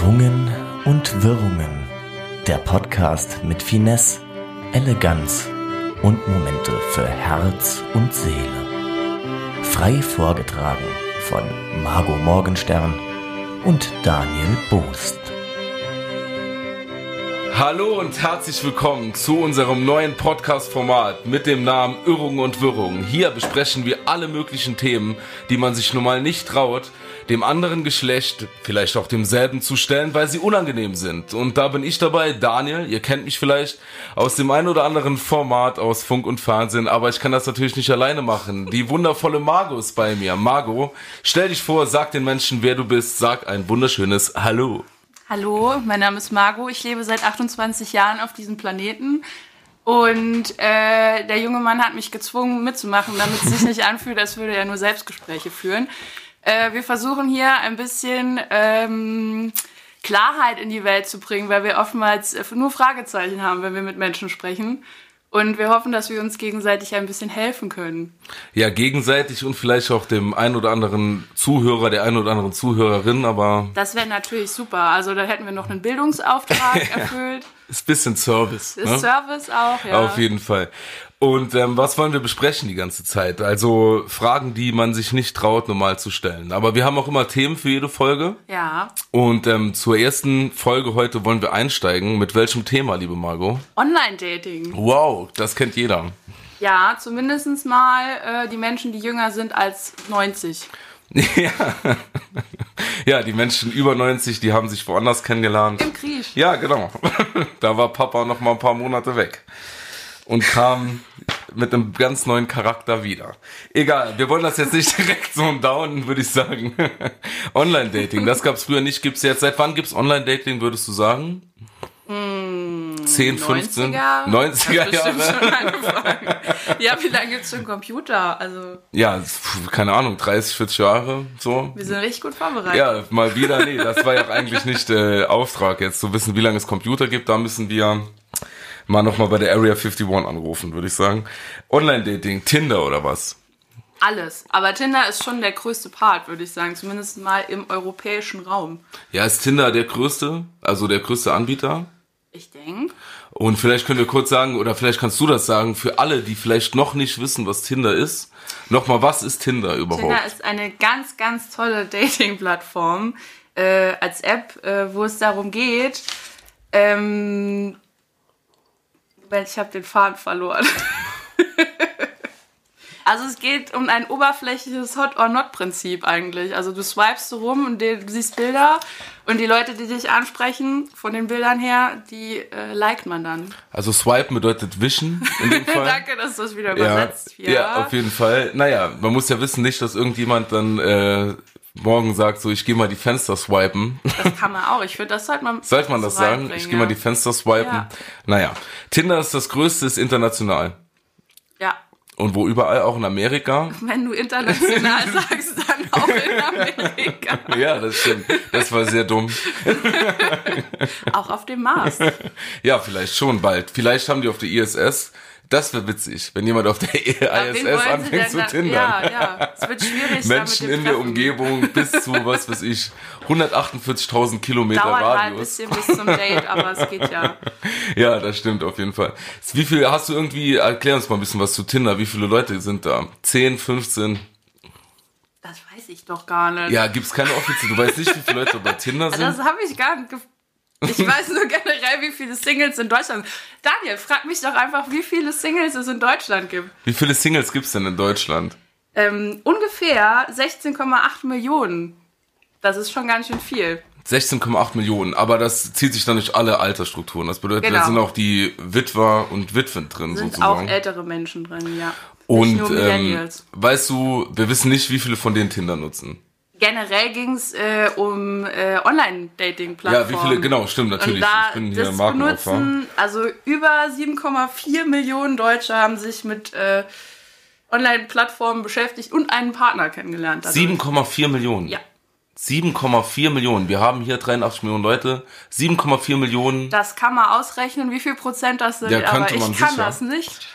Irrungen und Wirrungen. Der Podcast mit Finesse, Eleganz und Momente für Herz und Seele. Frei vorgetragen von Margot Morgenstern und Daniel Boost. Hallo und herzlich willkommen zu unserem neuen Podcast-Format mit dem Namen Irrungen und Wirrungen. Hier besprechen wir alle möglichen Themen, die man sich normal nicht traut, dem anderen Geschlecht, vielleicht auch demselben zu stellen, weil sie unangenehm sind. Und da bin ich dabei, Daniel, ihr kennt mich vielleicht aus dem einen oder anderen Format aus Funk und Fernsehen, aber ich kann das natürlich nicht alleine machen. Die wundervolle Margot ist bei mir. Margot, stell dich vor, sag den Menschen, wer du bist, sag ein wunderschönes Hallo. Hallo, mein Name ist Margot. Ich lebe seit 28 Jahren auf diesem Planeten. Und äh, der junge Mann hat mich gezwungen mitzumachen, damit es sich nicht anfühlt, als würde er nur Selbstgespräche führen. Äh, wir versuchen hier ein bisschen ähm, Klarheit in die Welt zu bringen, weil wir oftmals nur Fragezeichen haben, wenn wir mit Menschen sprechen. Und wir hoffen, dass wir uns gegenseitig ein bisschen helfen können. Ja, gegenseitig und vielleicht auch dem einen oder anderen Zuhörer, der einen oder anderen Zuhörerin, aber. Das wäre natürlich super. Also da hätten wir noch einen Bildungsauftrag erfüllt. Ist ein bisschen Service. Ist ne? Service auch, ja. Auf jeden Fall. Und ähm, was wollen wir besprechen die ganze Zeit? Also Fragen, die man sich nicht traut, normal zu stellen. Aber wir haben auch immer Themen für jede Folge. Ja. Und ähm, zur ersten Folge heute wollen wir einsteigen. Mit welchem Thema, liebe Margot? Online-Dating. Wow, das kennt jeder. Ja, zumindest mal äh, die Menschen, die jünger sind als 90. Ja. ja, die Menschen über 90, die haben sich woanders kennengelernt. Im Krieg. Ja, genau. da war Papa noch mal ein paar Monate weg und kam mit einem ganz neuen Charakter wieder. Egal, wir wollen das jetzt nicht direkt so down, würde ich sagen. Online-Dating, das gab es früher nicht, gibt's jetzt. Seit wann gibt's Online-Dating, würdest du sagen? Hm, 10, 15? 90er, 90er Jahre. Ja, wie lange gibt's schon Computer? Also, Ja, keine Ahnung, 30, 40 Jahre, so. wir sind richtig gut vorbereitet. Ja, mal wieder, nee, das war ja eigentlich nicht äh, Auftrag jetzt zu wissen, wie lange es Computer gibt. Da müssen wir mal nochmal bei der Area 51 anrufen, würde ich sagen. Online-Dating, Tinder oder was? Alles. Aber Tinder ist schon der größte Part, würde ich sagen. Zumindest mal im europäischen Raum. Ja, ist Tinder der größte, also der größte Anbieter? Ich denke. Und vielleicht können wir kurz sagen, oder vielleicht kannst du das sagen, für alle, die vielleicht noch nicht wissen, was Tinder ist. Nochmal, was ist Tinder überhaupt? Tinder ist eine ganz, ganz tolle Dating-Plattform äh, als App, äh, wo es darum geht, ähm, ich habe den Faden verloren. Also es geht um ein oberflächliches Hot-or-Not-Prinzip eigentlich. Also du swipest so rum und du siehst Bilder und die Leute, die dich ansprechen, von den Bildern her, die äh, liked man dann. Also swipen bedeutet wischen in dem Fall. Danke, dass du das wieder ja, übersetzt. hier. ja, auf jeden Fall. Naja, man muss ja wissen, nicht, dass irgendjemand dann äh, morgen sagt, so ich gehe mal die Fenster swipen. Das kann man auch. Ich finde, das sollte man. Sollte man das sagen? Ich gehe mal ja. die Fenster swipen. Ja. Naja, Tinder ist das größte, ist international. Ja. Und wo überall, auch in Amerika. Wenn du international sagst, dann auch in Amerika. Ja, das stimmt. Das war sehr dumm. Auch auf dem Mars. Ja, vielleicht schon bald. Vielleicht haben die auf der ISS. Das wäre witzig, wenn jemand auf der ISS anfängt zu tindern. Ja, ja. Es wird schwierig. Menschen in der. Umgebung bis zu, was weiß ich, 148.000 Kilometer Dauert halt ein Radius. bisschen bis zum Date, aber es geht ja. Ja, das stimmt auf jeden Fall. Wie viel hast du irgendwie, erklär uns mal ein bisschen was zu Tinder. Wie viele Leute sind da? 10, 15? Das weiß ich doch gar nicht. Ja, gibt's keine offizielle. Du weißt nicht, wie viele Leute bei Tinder sind? Das habe ich gar nicht. Ich weiß nur generell, wie viele Singles in Deutschland. Daniel, frag mich doch einfach, wie viele Singles es in Deutschland gibt. Wie viele Singles gibt's denn in Deutschland? Ähm, ungefähr 16,8 Millionen. Das ist schon ganz schön viel. 16,8 Millionen, aber das zieht sich dann durch alle Altersstrukturen. Das bedeutet, da Genau. sind auch die Witwer und Witwen drin Sind sozusagen. auch ältere Menschen drin, ja. und ähm, weißt du, wir wissen nicht, wie viele von denen Tinder nutzen. Generell ging es äh, um äh, Online-Dating-Plattformen. Ja, wie viele, genau, stimmt, natürlich. Und da ich bin hier das benutzen, also über 7,4 Millionen Deutsche haben sich mit äh, Online-Plattformen beschäftigt und einen Partner kennengelernt. dadurch. 7,4 Millionen. Ja, 7,4 Millionen. Wir haben hier 83 Millionen Leute. 7,4 Millionen. das kann man ausrechnen, wie viel Prozent das sind, Ja, aber könnte man ich kann sicher. das nicht.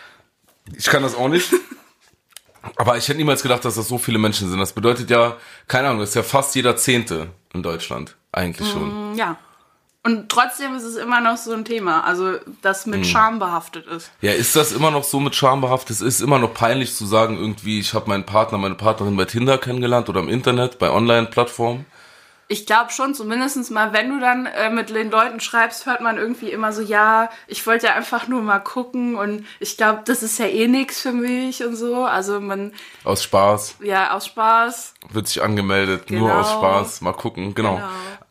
Ich kann das auch nicht. Aber ich hätte niemals gedacht, dass das so viele Menschen sind. Das bedeutet ja, keine Ahnung, das ist ja fast jeder Zehnte in Deutschland. Eigentlich schon. Ja. Und trotzdem ist es immer noch so ein Thema, also das mit Scham behaftet ist. Ja, ist das immer noch so mit Scham behaftet? Es ist immer noch peinlich zu sagen, irgendwie, ich habe meinen Partner, meine Partnerin bei Tinder kennengelernt oder im Internet, bei Online-Plattformen. Ich glaube schon, zumindest mal, wenn du dann äh, mit den Leuten schreibst, hört man irgendwie immer so, ja, ich wollte ja einfach nur mal gucken und ich glaube, das ist ja eh nix für mich und so. Also man, Aus Spaß, ja, aus Spaß. wird sich angemeldet, nur Genau. aus Spaß, mal gucken, genau. Genau.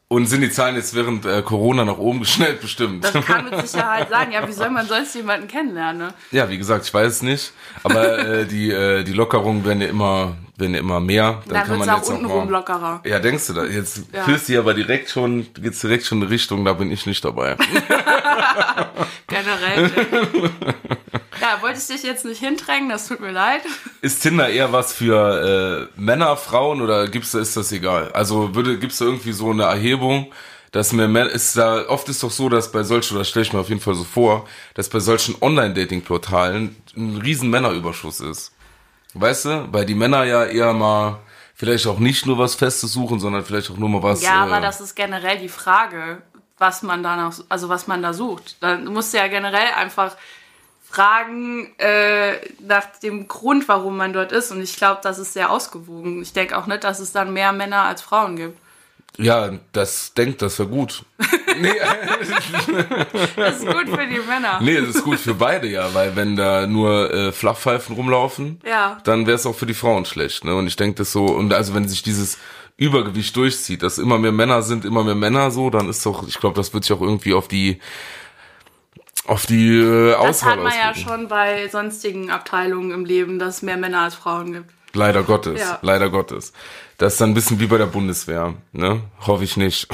Und sind die Zahlen jetzt während äh, Corona nach oben geschnellt, bestimmt. Das kann mit Sicherheit sein. Ja, wie soll man sonst jemanden kennenlernen? Ne? Ja, wie gesagt, ich weiß es nicht, aber äh, die, äh, die Lockerungen werden ja immer, werden ja immer mehr. Dann, Dann kann wird man es auch jetzt auch untenrum mal, lockerer. Ja, denkst du da? Jetzt Ja. fühlst du aber direkt schon, geht's direkt schon in Richtung, da bin ich nicht dabei. Generell. ja, wolltest dich jetzt nicht hindrängen, das tut mir leid. Ist Tinder eher was für äh, Männer, Frauen oder gibt's da, ist das egal? Also würde, gibt's da irgendwie so eine Erhebung, dass mehr Männer, ist da, oft ist doch so, dass bei solchen, oder stelle ich mir auf jeden Fall so vor, dass bei solchen Online-Dating-Portalen ein riesen Männerüberschuss ist. Weißt du? Weil die Männer ja eher mal vielleicht auch nicht nur was Festes suchen, sondern vielleicht auch nur mal was. Ja, äh, aber das ist generell die Frage, was man danach, also was man da sucht. Dann musst du ja generell einfach fragen äh, nach dem Grund, warum man dort ist. Und ich glaube, das ist sehr ausgewogen. Ich denke auch nicht, dass es dann mehr Männer als Frauen gibt. Ja, das denkt, das wäre gut. nee, Das ist gut für die Männer. nee, das ist gut für beide, ja, weil wenn da nur äh, Flachpfeifen rumlaufen, Ja. dann wäre es auch für die Frauen schlecht. Ne? Und ich denke das so, und also wenn sich dieses Übergewicht durchzieht, dass immer mehr Männer sind, immer mehr Männer so, dann ist doch, ich glaube, das wird sich auch irgendwie auf die auf die äh, Das Auswahl hat man ja auswirken. schon bei sonstigen Abteilungen im Leben, dass es mehr Männer als Frauen gibt. Leider Gottes, Ja. leider Gottes. Das ist dann ein bisschen wie bei der Bundeswehr, ne? Hoffe ich nicht.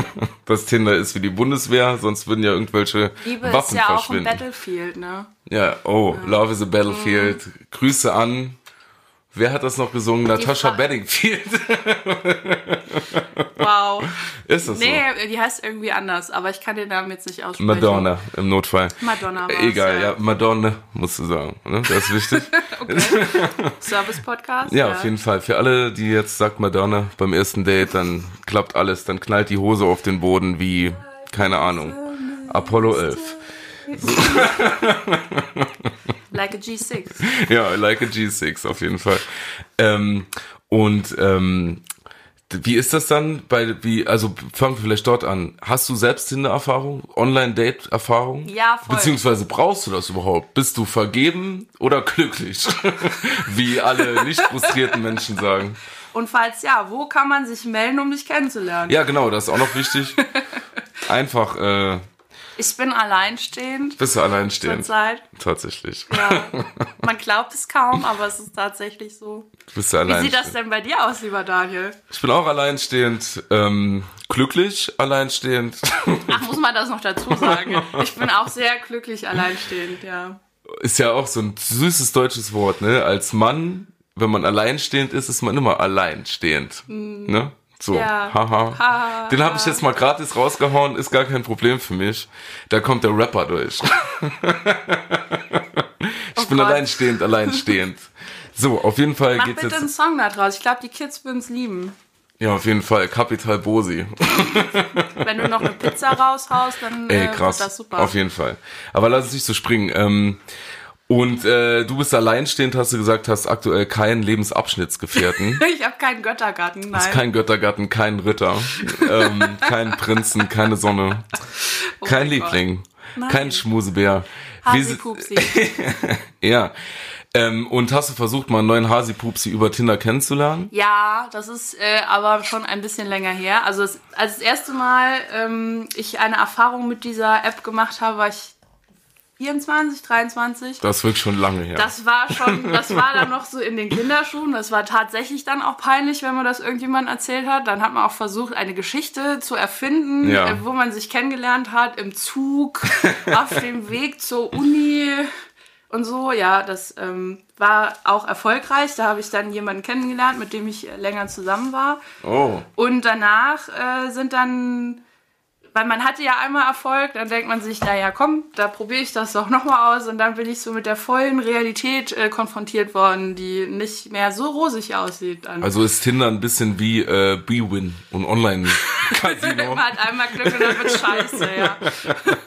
dass Tinder ist wie die Bundeswehr, sonst würden ja irgendwelche Liebe Waffen ist ja auch ein. Battlefield, ne? Ja, oh, Love is a Battlefield. Grüße an. Wer hat das noch gesungen? Natasha Fra- Bedingfield. Wow. ist das Nee, die heißt irgendwie anders, aber ich kann den Namen jetzt nicht so? aussprechen. Madonna im Notfall. Madonna Egal, ja. ja. Madonna, musst du sagen. Ne? Das ist wichtig. Service-Podcast? ja, auf jeden Fall. Für alle, die jetzt sagt Madonna beim ersten Date, dann klappt alles. Dann knallt die Hose auf den Boden wie, keine Ahnung, Apollo 11. Like a G6. Ja, like a G6 auf jeden Fall. Ähm, und ähm, wie ist das dann bei wie also fangen wir vielleicht dort an. Hast du selbst Tinder-Erfahrung, Online-Date-Erfahrung? Ja, voll. Beziehungsweise brauchst du das überhaupt? Bist du vergeben oder glücklich? wie alle nicht frustrierten Menschen sagen. Und falls ja, wo kann man sich melden, um dich kennenzulernen? Ja, genau, das ist auch noch wichtig. Einfach äh, Ich bin alleinstehend bist du alleinstehend. zurzeit. Tatsächlich. Ja. Man glaubt es kaum, aber es ist tatsächlich so. Bist du Wie alleinstehend. sieht das denn bei dir aus, lieber Daniel? Ich bin auch alleinstehend, ähm, glücklich alleinstehend. Ach, muss man das noch dazu sagen? Ich bin auch sehr glücklich alleinstehend, ja. ist ja auch so ein süßes deutsches Wort, ne? Als Mann, wenn man alleinstehend ist, ist man immer alleinstehend. Ne? So. Ja. haha. Ha, Den habe ich jetzt mal gratis rausgehauen, ist gar kein Problem für mich. Da kommt der Rapper durch. ich bin Gott. alleinstehend, alleinstehend. So, auf jeden Fall Mach geht's bitte einen jetzt. Song da draus. Ich glaube, die Kids würden es lieben. Ja, auf jeden Fall. Kapital Bosi. Wenn du noch eine Pizza raushaust, dann Ey, äh, krass. wird das super. Auf jeden Fall. Aber lass uns nicht so springen. Ähm, und äh, du bist alleinstehend, hast du gesagt, hast aktuell keinen Lebensabschnittsgefährten. Ich habe keinen Göttergarten, nein. Ist kein Göttergatten, kein Ritter, ähm, kein Prinzen, keine Sonne, kein Oh mein Liebling, kein Schmusebär. Hasi Pupsi. Ja. Ähm, und hast du versucht, mal einen neuen Hasi-Pupsi über Tinder kennenzulernen? Ja, das ist äh, aber schon ein bisschen länger her. Also es, als das erste Mal ähm, ich eine Erfahrung mit dieser App gemacht habe, war ich 24, 23. Das wirklich schon lange her. Das war schon, das war dann noch so in den Kinderschuhen. Das war tatsächlich dann auch peinlich, wenn man das irgendjemandem erzählt hat. Dann hat man auch versucht, eine Geschichte zu erfinden, Ja. äh, wo man sich kennengelernt hat, im Zug, auf dem Weg zur Uni und so. Ja, das ähm, war auch erfolgreich. Da habe ich dann jemanden kennengelernt, mit dem ich äh, länger zusammen war. oh, Und danach äh, sind dann weil man hatte ja einmal Erfolg, dann denkt man sich, naja, komm, da probiere ich das doch nochmal aus und dann bin ich so mit der vollen Realität äh, konfrontiert worden, die nicht mehr so rosig aussieht. Dann. Also ist Tinder ein bisschen wie äh, B-Win und Online-Casino. man hat einmal Glück und dann wird scheiße, ja.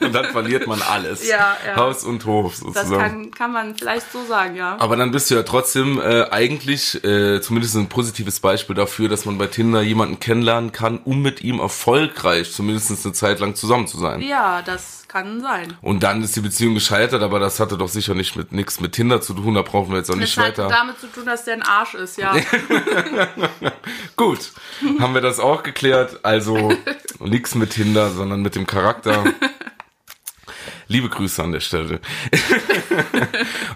und dann verliert man alles. Ja, ja. Haus und Hof Das sozusagen. kann, kann man vielleicht so sagen, ja. Aber dann bist du ja trotzdem äh, eigentlich äh, zumindest ein positives Beispiel dafür, dass man bei Tinder jemanden kennenlernen kann, um mit ihm erfolgreich zumindest eine Zeit lang zusammen zu sein. Ja, das kann sein. Und dann ist die Beziehung gescheitert, aber das hatte doch sicher nicht mit nichts mit Tinder zu tun, da brauchen wir jetzt auch Das nicht hat weiter. damit zu tun, dass der ein Arsch ist, ja. Gut, haben wir das auch geklärt. Also nichts mit Tinder, sondern mit dem Charakter. Liebe Grüße an der Stelle.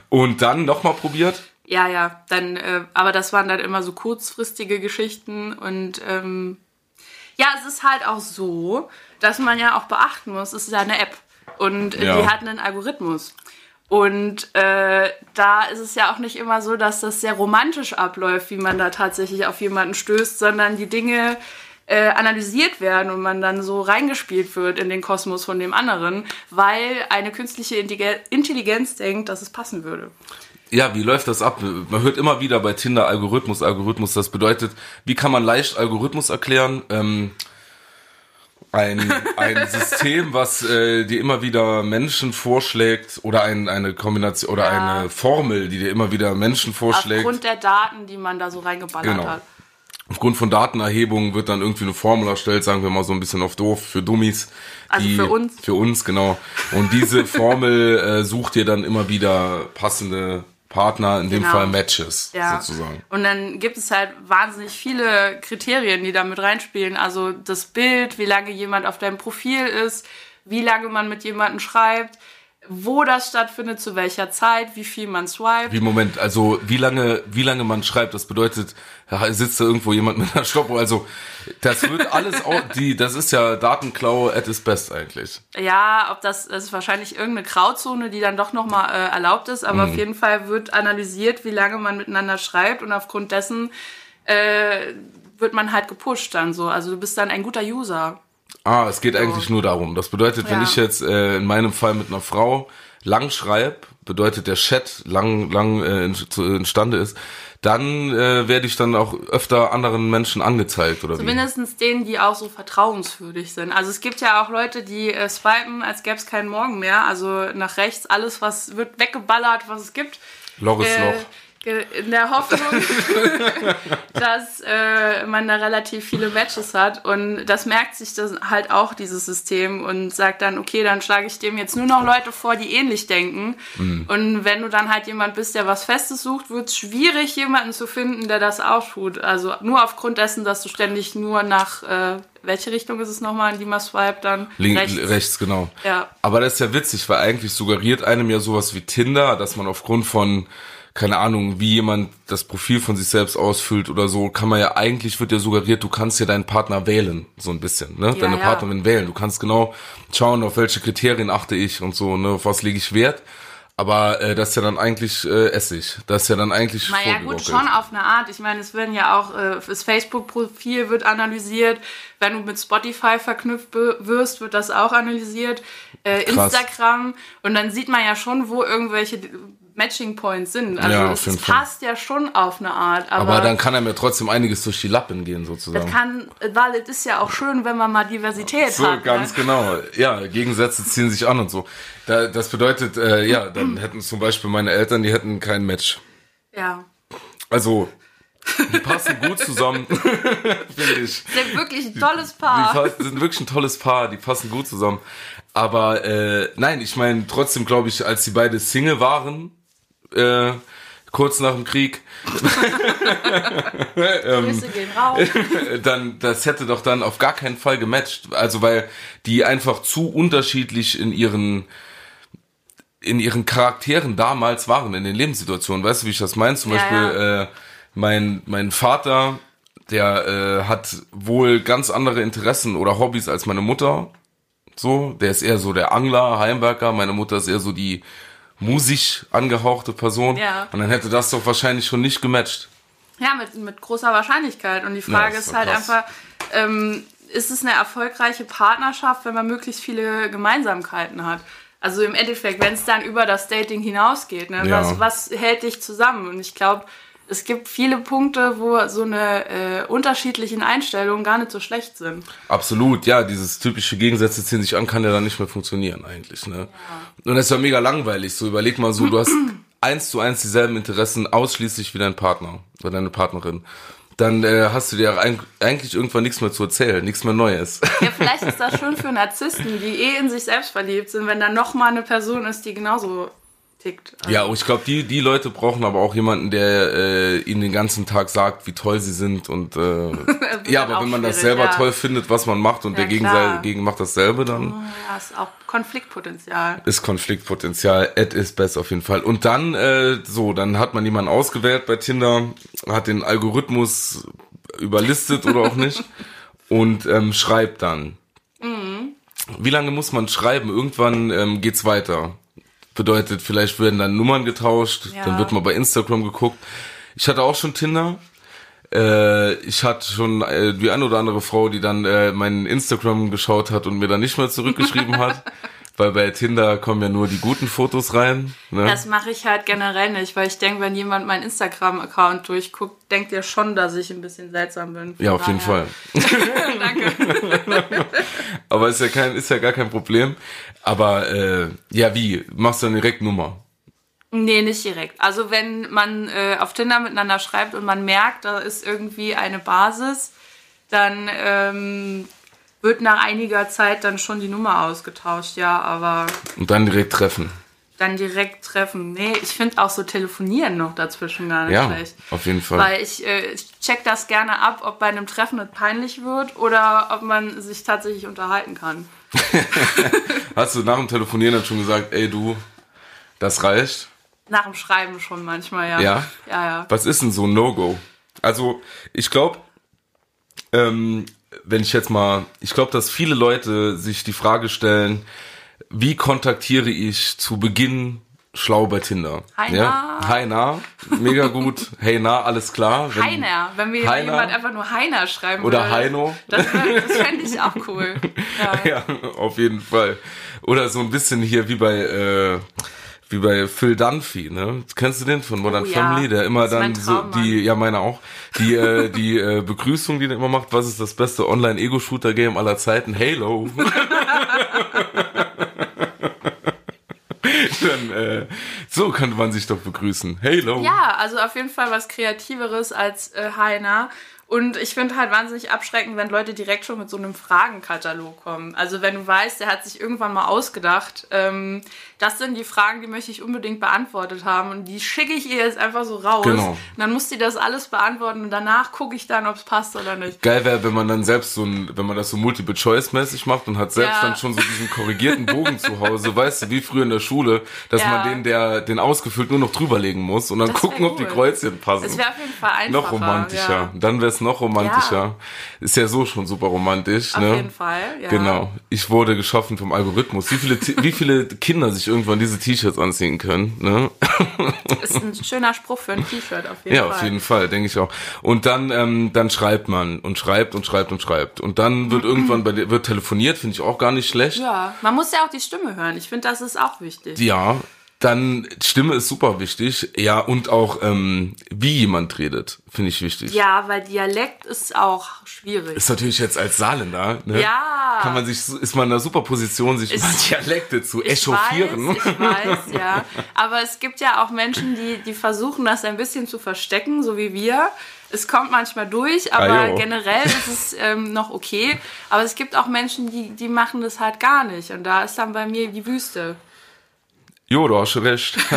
Und dann nochmal probiert. Ja, ja, dann, äh, aber das waren dann immer so kurzfristige Geschichten und ähm, ja, es ist halt auch so, dass man ja auch beachten muss, es ist ja eine App und äh, Ja. die hat einen Algorithmus. Und äh, da ist es ja auch nicht immer so, dass das sehr romantisch abläuft, wie man da tatsächlich auf jemanden stößt, sondern die Dinge äh, analysiert werden und man dann so reingespielt wird in den Kosmos von dem anderen, weil eine künstliche Intelligen- Intelligenz denkt, dass es passen würde. Ja, wie läuft das ab? Man hört immer wieder bei Tinder Algorithmus, Algorithmus. Das bedeutet, wie kann man leicht Algorithmus erklären? Ähm, ein, ein System, was äh, dir immer wieder Menschen vorschlägt oder ein, eine Kombination oder Ja. eine Formel, die dir immer wieder Menschen vorschlägt. Aufgrund der Daten, die man da so reingeballert Genau. hat. Aufgrund von Datenerhebung wird dann irgendwie eine Formel erstellt, sagen wir mal so ein bisschen auf doof, für Dummies. Also für uns. Für uns, genau. Und diese Formel äh, sucht dir dann immer wieder passende Partner, in dem Genau. Fall Matches, Ja. sozusagen. Und dann gibt es halt wahnsinnig viele Kriterien, die da mit reinspielen. Also das Bild, wie lange jemand auf deinem Profil ist, wie lange man mit jemandem schreibt, wo das stattfindet, zu welcher Zeit, wie viel man swiped. Wie Moment, also wie lange, wie lange man schreibt, das bedeutet, sitzt da irgendwo jemand mit einer Stoppuhr, also das wird alles auch, die, das ist ja Datenklau at its best eigentlich. Ja, ob das, das ist wahrscheinlich irgendeine Grauzone, die dann doch nochmal äh, erlaubt ist, aber auf jeden Fall wird analysiert, wie lange man miteinander schreibt und aufgrund dessen äh, wird man halt gepusht dann so. Also du bist dann ein guter User. Ah, es geht eigentlich nur darum. Das bedeutet, wenn Ja. ich jetzt äh, in meinem Fall mit einer Frau lang schreib, bedeutet der Chat lang lang äh, in, zu, instande ist, dann äh, werde ich dann auch öfter anderen Menschen angezeigt oder wie? Zumindest denen, die auch so vertrauenswürdig sind. Also es gibt ja auch Leute, die äh, swipen, als gäbe es keinen Morgen mehr. Also nach rechts alles, was wird weggeballert, was es gibt. Loris Äh, Loch. In der Hoffnung, dass äh, man da relativ viele Matches hat. Und das merkt sich das halt auch, dieses System, und sagt dann, okay, dann schlage ich dem jetzt nur noch Leute vor, die ähnlich denken. Mhm. Und wenn du dann halt jemand bist, der was Festes sucht, wird es schwierig, jemanden zu finden, der das auch tut. Also nur aufgrund dessen, dass du ständig nur nach, äh, welche Richtung ist es nochmal, in die man swiped dann? Link, rechts. genau. Ja. Aber das ist ja witzig, weil eigentlich suggeriert einem ja sowas wie Tinder, dass man aufgrund von, keine Ahnung, wie jemand das Profil von sich selbst ausfüllt oder so, kann man ja eigentlich, wird ja suggeriert, du kannst ja deinen Partner wählen, so ein bisschen, ne? Deine ja. Partnerin wählen. Du kannst genau schauen, auf welche Kriterien achte ich und so, ne? Auf was lege ich Wert. Aber äh, das ist ja dann eigentlich äh, Essig. Das ist ja dann eigentlich Naja, gut, schon auf eine Art. Ich meine, es werden ja auch, äh, das Facebook-Profil wird analysiert. Wenn du mit Spotify verknüpft wirst, wird das auch analysiert. Äh. Instagram. Und dann sieht man ja schon, wo irgendwelche Matching Points sind. Also Ja, es, Fall. passt ja schon auf eine Art. Aber, Aber dann kann einem ja trotzdem einiges durch die Lappen gehen, sozusagen. das kann, weil es ist ja auch schön, wenn man mal Diversität So, hat. ganz ne? genau. Ja, Gegensätze ziehen sich an und so. Da, das bedeutet, äh, ja, dann hätten zum Beispiel meine Eltern, die hätten kein Match. Ja. Also, die passen gut zusammen, finde ich. Sind wirklich ein tolles Die Paar. passen, sind wirklich ein tolles Paar, die passen gut zusammen. Aber äh, nein, ich meine, trotzdem glaube ich, als sie beide Single waren, äh, kurz nach dem Krieg, raus. dann das hätte doch dann auf gar keinen Fall gematcht. Also weil die einfach zu unterschiedlich in ihren in ihren Charakteren damals waren, in den Lebenssituationen. Weißt du, wie ich das meine? Zum Ja, Beispiel Äh, mein, mein Vater, der äh, hat wohl ganz andere Interessen oder Hobbys als meine Mutter. So, der ist eher so der Angler, Heimwerker. Meine Mutter ist eher so die musisch angehauchte Person. Ja. Und dann hätte das doch wahrscheinlich schon nicht gematcht. Ja, mit, mit großer Wahrscheinlichkeit. Und die Frage Ja, ist halt krass. einfach, ähm, ist es eine erfolgreiche Partnerschaft, wenn man möglichst viele Gemeinsamkeiten hat. Also im Endeffekt, wenn es dann über das Dating hinausgeht, ne? Ja. was, was hält dich zusammen? Und ich glaube, es gibt viele Punkte, wo so eine äh, unterschiedlichen Einstellungen gar nicht so schlecht sind. Absolut, ja, dieses typische Gegensätze ziehen sich an, kann ja dann nicht mehr funktionieren eigentlich, ne? Und das ist ja mega langweilig. So überleg mal so, du hast eins zu eins dieselben Interessen ausschließlich wie dein Partner oder deine Partnerin. Dann äh, hast du dir eig- eigentlich irgendwann nichts mehr zu erzählen, nichts mehr Neues. Ja, vielleicht ist das schon für Narzissten, die eh in sich selbst verliebt sind, wenn da noch mal eine Person ist, die genauso tickt. Also, Ja, und ich glaube, die, die Leute brauchen aber auch jemanden, der äh, ihnen den ganzen Tag sagt, wie toll sie sind. Und äh, ja, aber wenn man das selber ja. toll findet, was man macht und Ja, der Gegen, klar. gegen macht dasselbe, dann Ja, ist auch Konfliktpotenzial. ist Konfliktpotenzial at its best auf jeden Fall. Und dann, äh, so, dann hat man jemanden ausgewählt bei Tinder, hat den Algorithmus überlistet oder auch nicht und ähm, schreibt dann. Wie lange muss man schreiben? Irgendwann ähm, geht's weiter. Bedeutet, vielleicht werden dann Nummern getauscht, Ja. dann wird mal bei Instagram geguckt. Ich hatte auch schon Tinder. Äh, ich hatte schon äh, die eine oder andere Frau, die dann äh, mein Instagram geschaut hat und mir dann nicht mehr zurückgeschrieben hat. Weil bei Tinder kommen ja nur die guten Fotos rein. Ne? Das mache ich halt generell nicht, weil ich denke, wenn jemand meinen Instagram-Account durchguckt, denkt er schon, dass ich ein bisschen seltsam bin. Ja, auf jeden Fall. Danke. Aber ist ja kein, ist ja gar kein Problem. Aber äh, ja, wie? Machst du dann direkt Nummer? Nee, nicht direkt. Also wenn man äh, auf Tinder miteinander schreibt und man merkt, da ist irgendwie eine Basis, dann ähm, wird nach einiger Zeit dann schon die Nummer ausgetauscht, ja, aber Und dann direkt treffen. dann direkt treffen. Nee, ich finde auch so telefonieren noch dazwischen gar nicht Ja, schlecht. auf jeden Fall. Weil ich, äh, ich check das gerne ab, ob bei einem Treffen es peinlich wird oder ob man sich tatsächlich unterhalten kann. Hast du nach dem Telefonieren dann schon gesagt, ey du, das reicht? Nach dem Schreiben schon manchmal, ja. Ja? Ja, ja. Was ist denn so ein No-Go? Also, ich glaube, ähm, wenn ich jetzt mal, ich glaube, dass viele Leute sich die Frage stellen, wie kontaktiere ich zu Beginn schlau bei Tinder? Hi, ja? na, mega gut. Hey na, alles klar. Wenn- Heiner, wenn mir Heiner. jemand einfach nur Heiner schreiben Oder würde. Heino. Das, das fände ich auch cool. Ja. Ja, auf jeden Fall. Oder so ein bisschen hier wie bei äh, wie bei Phil Dunphy, ne? Kennst du den von Modern Oh ja, Family, der immer dann so Traummann. die ja meine auch, die äh, die äh, Begrüßung, die der immer macht, was ist das beste Online Ego Shooter Game aller Zeiten? Halo. dann äh, so könnte man sich doch begrüßen. Halo. Ja, also auf jeden Fall was Kreativeres als äh, Heiner. Und ich finde halt wahnsinnig abschreckend, wenn Leute direkt schon mit so einem Fragenkatalog kommen. Also wenn du weißt, der hat sich irgendwann mal ausgedacht, ähm, das sind die Fragen, die möchte ich unbedingt beantwortet haben. Und die schicke ich ihr jetzt einfach so raus. Genau. Und dann muss die das alles beantworten und danach gucke ich dann, ob es passt oder nicht. Geil wäre, wenn man dann selbst so ein, wenn man das so Multiple-Choice-mäßig macht und hat selbst Ja. dann schon so diesen korrigierten Bogen zu Hause, weißt du, wie früher in der Schule, dass Ja. man den, der den ausgefüllt nur noch drüberlegen muss und dann Das gucken, ob die. Kreuzchen passen. Es wäre auf jeden Fall einfacher. noch romantischer. Ja. Dann wäre es noch romantischer. Ist ja so schon super romantisch, Auf ne? jeden Fall, ja. Genau. Ich wurde geschaffen vom Algorithmus. Wie viele, wie viele Kinder sich irgendwann diese T-Shirts anziehen können, ne? Ist ein schöner Spruch für ein T-Shirt auf jeden Ja, Fall. auf jeden Fall, denke ich auch. Und dann, ähm, dann schreibt man und schreibt und schreibt und schreibt. Und dann wird irgendwann bei dir, wird telefoniert, finde ich auch gar nicht schlecht. Ja, man muss ja auch die Stimme hören. Ich finde, das ist auch wichtig. Ja, dann Stimme ist super wichtig. Ja, und auch ähm, wie jemand redet, finde ich wichtig. Ja, weil Dialekt ist auch schwierig. Ist natürlich jetzt als Saarländer, ne? Ja. Kann man sich, ist man in einer super Position, sich mal Dialekte zu ich echauffieren. weiß, ich weiß, ja. Aber es gibt ja auch Menschen, die, die versuchen, das ein bisschen zu verstecken, so wie wir. Es kommt manchmal durch, aber Ah, generell ist es ähm, noch okay. Aber es gibt auch Menschen, die, die machen das halt gar nicht. Und da ist dann bei mir die Wüste. Jo, du hast schon recht.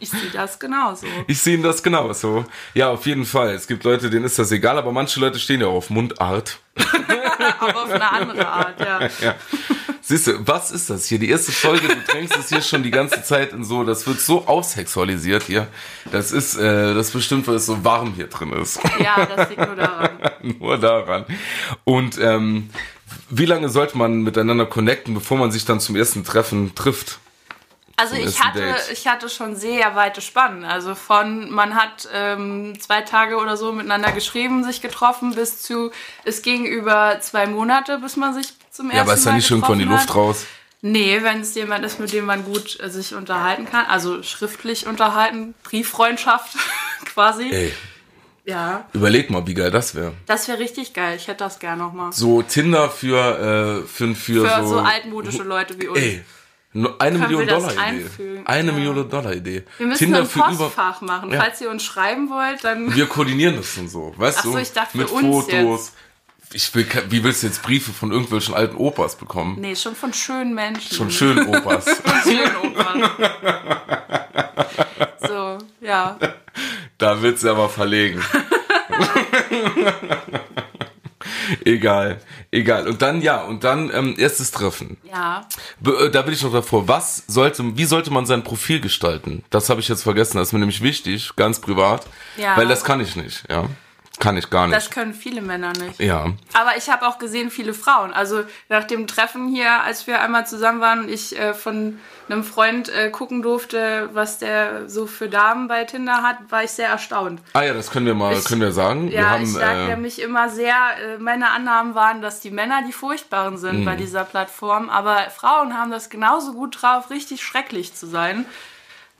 Ich sehe das genauso. Ich sehe das genauso. Ja, auf jeden Fall. Es gibt Leute, denen ist das egal, aber manche Leute stehen ja auch auf Mundart. Aber auf eine andere Art, ja. Ja. Siehst du, was ist das hier? Die erste Folge, du drängst es hier schon die ganze Zeit in so, das wird so aussexualisiert hier. Das ist, äh, das bestimmt, weil es so warm hier drin ist. Ja, das liegt nur daran. Nur daran. Und ähm, wie lange sollte man miteinander connecten, bevor man sich dann zum ersten Treffen trifft? Also ich hatte, Date? ich hatte schon sehr weite Spannen. Also von man hat ähm, zwei Tage oder so miteinander geschrieben, sich getroffen, bis zu es ging über zwei Monate, bis man sich zum ersten Ja, aber ist da Mal nicht irgendwann die getroffen Luft hat. raus? Nee, wenn es jemand ist, mit dem man gut äh, sich unterhalten kann, also schriftlich unterhalten, Brieffreundschaft quasi. Ey, Ja, überleg mal, wie geil das wäre. das wäre richtig geil. Ich hätte das gern nochmal. So Tinder für, äh, für, für, Für so, so altmodische Leute wie uns. Ey, eine Million Dollar Idee. einfügen? Eine Ja. Million Dollar Idee. Wir müssen Tinder ein. Postfach machen. Ja. Falls ihr uns schreiben wollt, dann Wir koordinieren das und so, weißt Ach so, du? ich dachte für mit uns Fotos. Ich will, wie willst du jetzt Briefe von irgendwelchen alten Opas bekommen? Nee, schon von schönen Menschen. Schon schön Opas. Schön, Opa. so, ja. da wird sie aber verlegen. egal, egal. Und dann ja, und dann ähm, erstes Treffen. Ja. Be- äh, Da bin ich noch davor. Was sollte, wie sollte man sein Profil gestalten? Das habe ich jetzt vergessen. Das ist mir nämlich wichtig, ganz privat. Ja. Weil das kann ich nicht, ja. Kann ich gar nicht. Das können viele Männer nicht. ja. Aber ich habe auch gesehen, viele Frauen. Also nach dem Treffen hier, als wir einmal zusammen waren und ich äh, von einem Freund äh, gucken durfte, was der so für Damen bei Tinder hat, war ich sehr erstaunt. Ah ja, das können wir mal, Ich- können wir sagen. wir Ja, haben, ich sage äh, nämlich immer sehr, äh, meine Annahmen waren, dass die Männer die Furchtbaren sind Mhm. bei dieser Plattform, aber Frauen haben das genauso gut drauf, richtig schrecklich zu sein.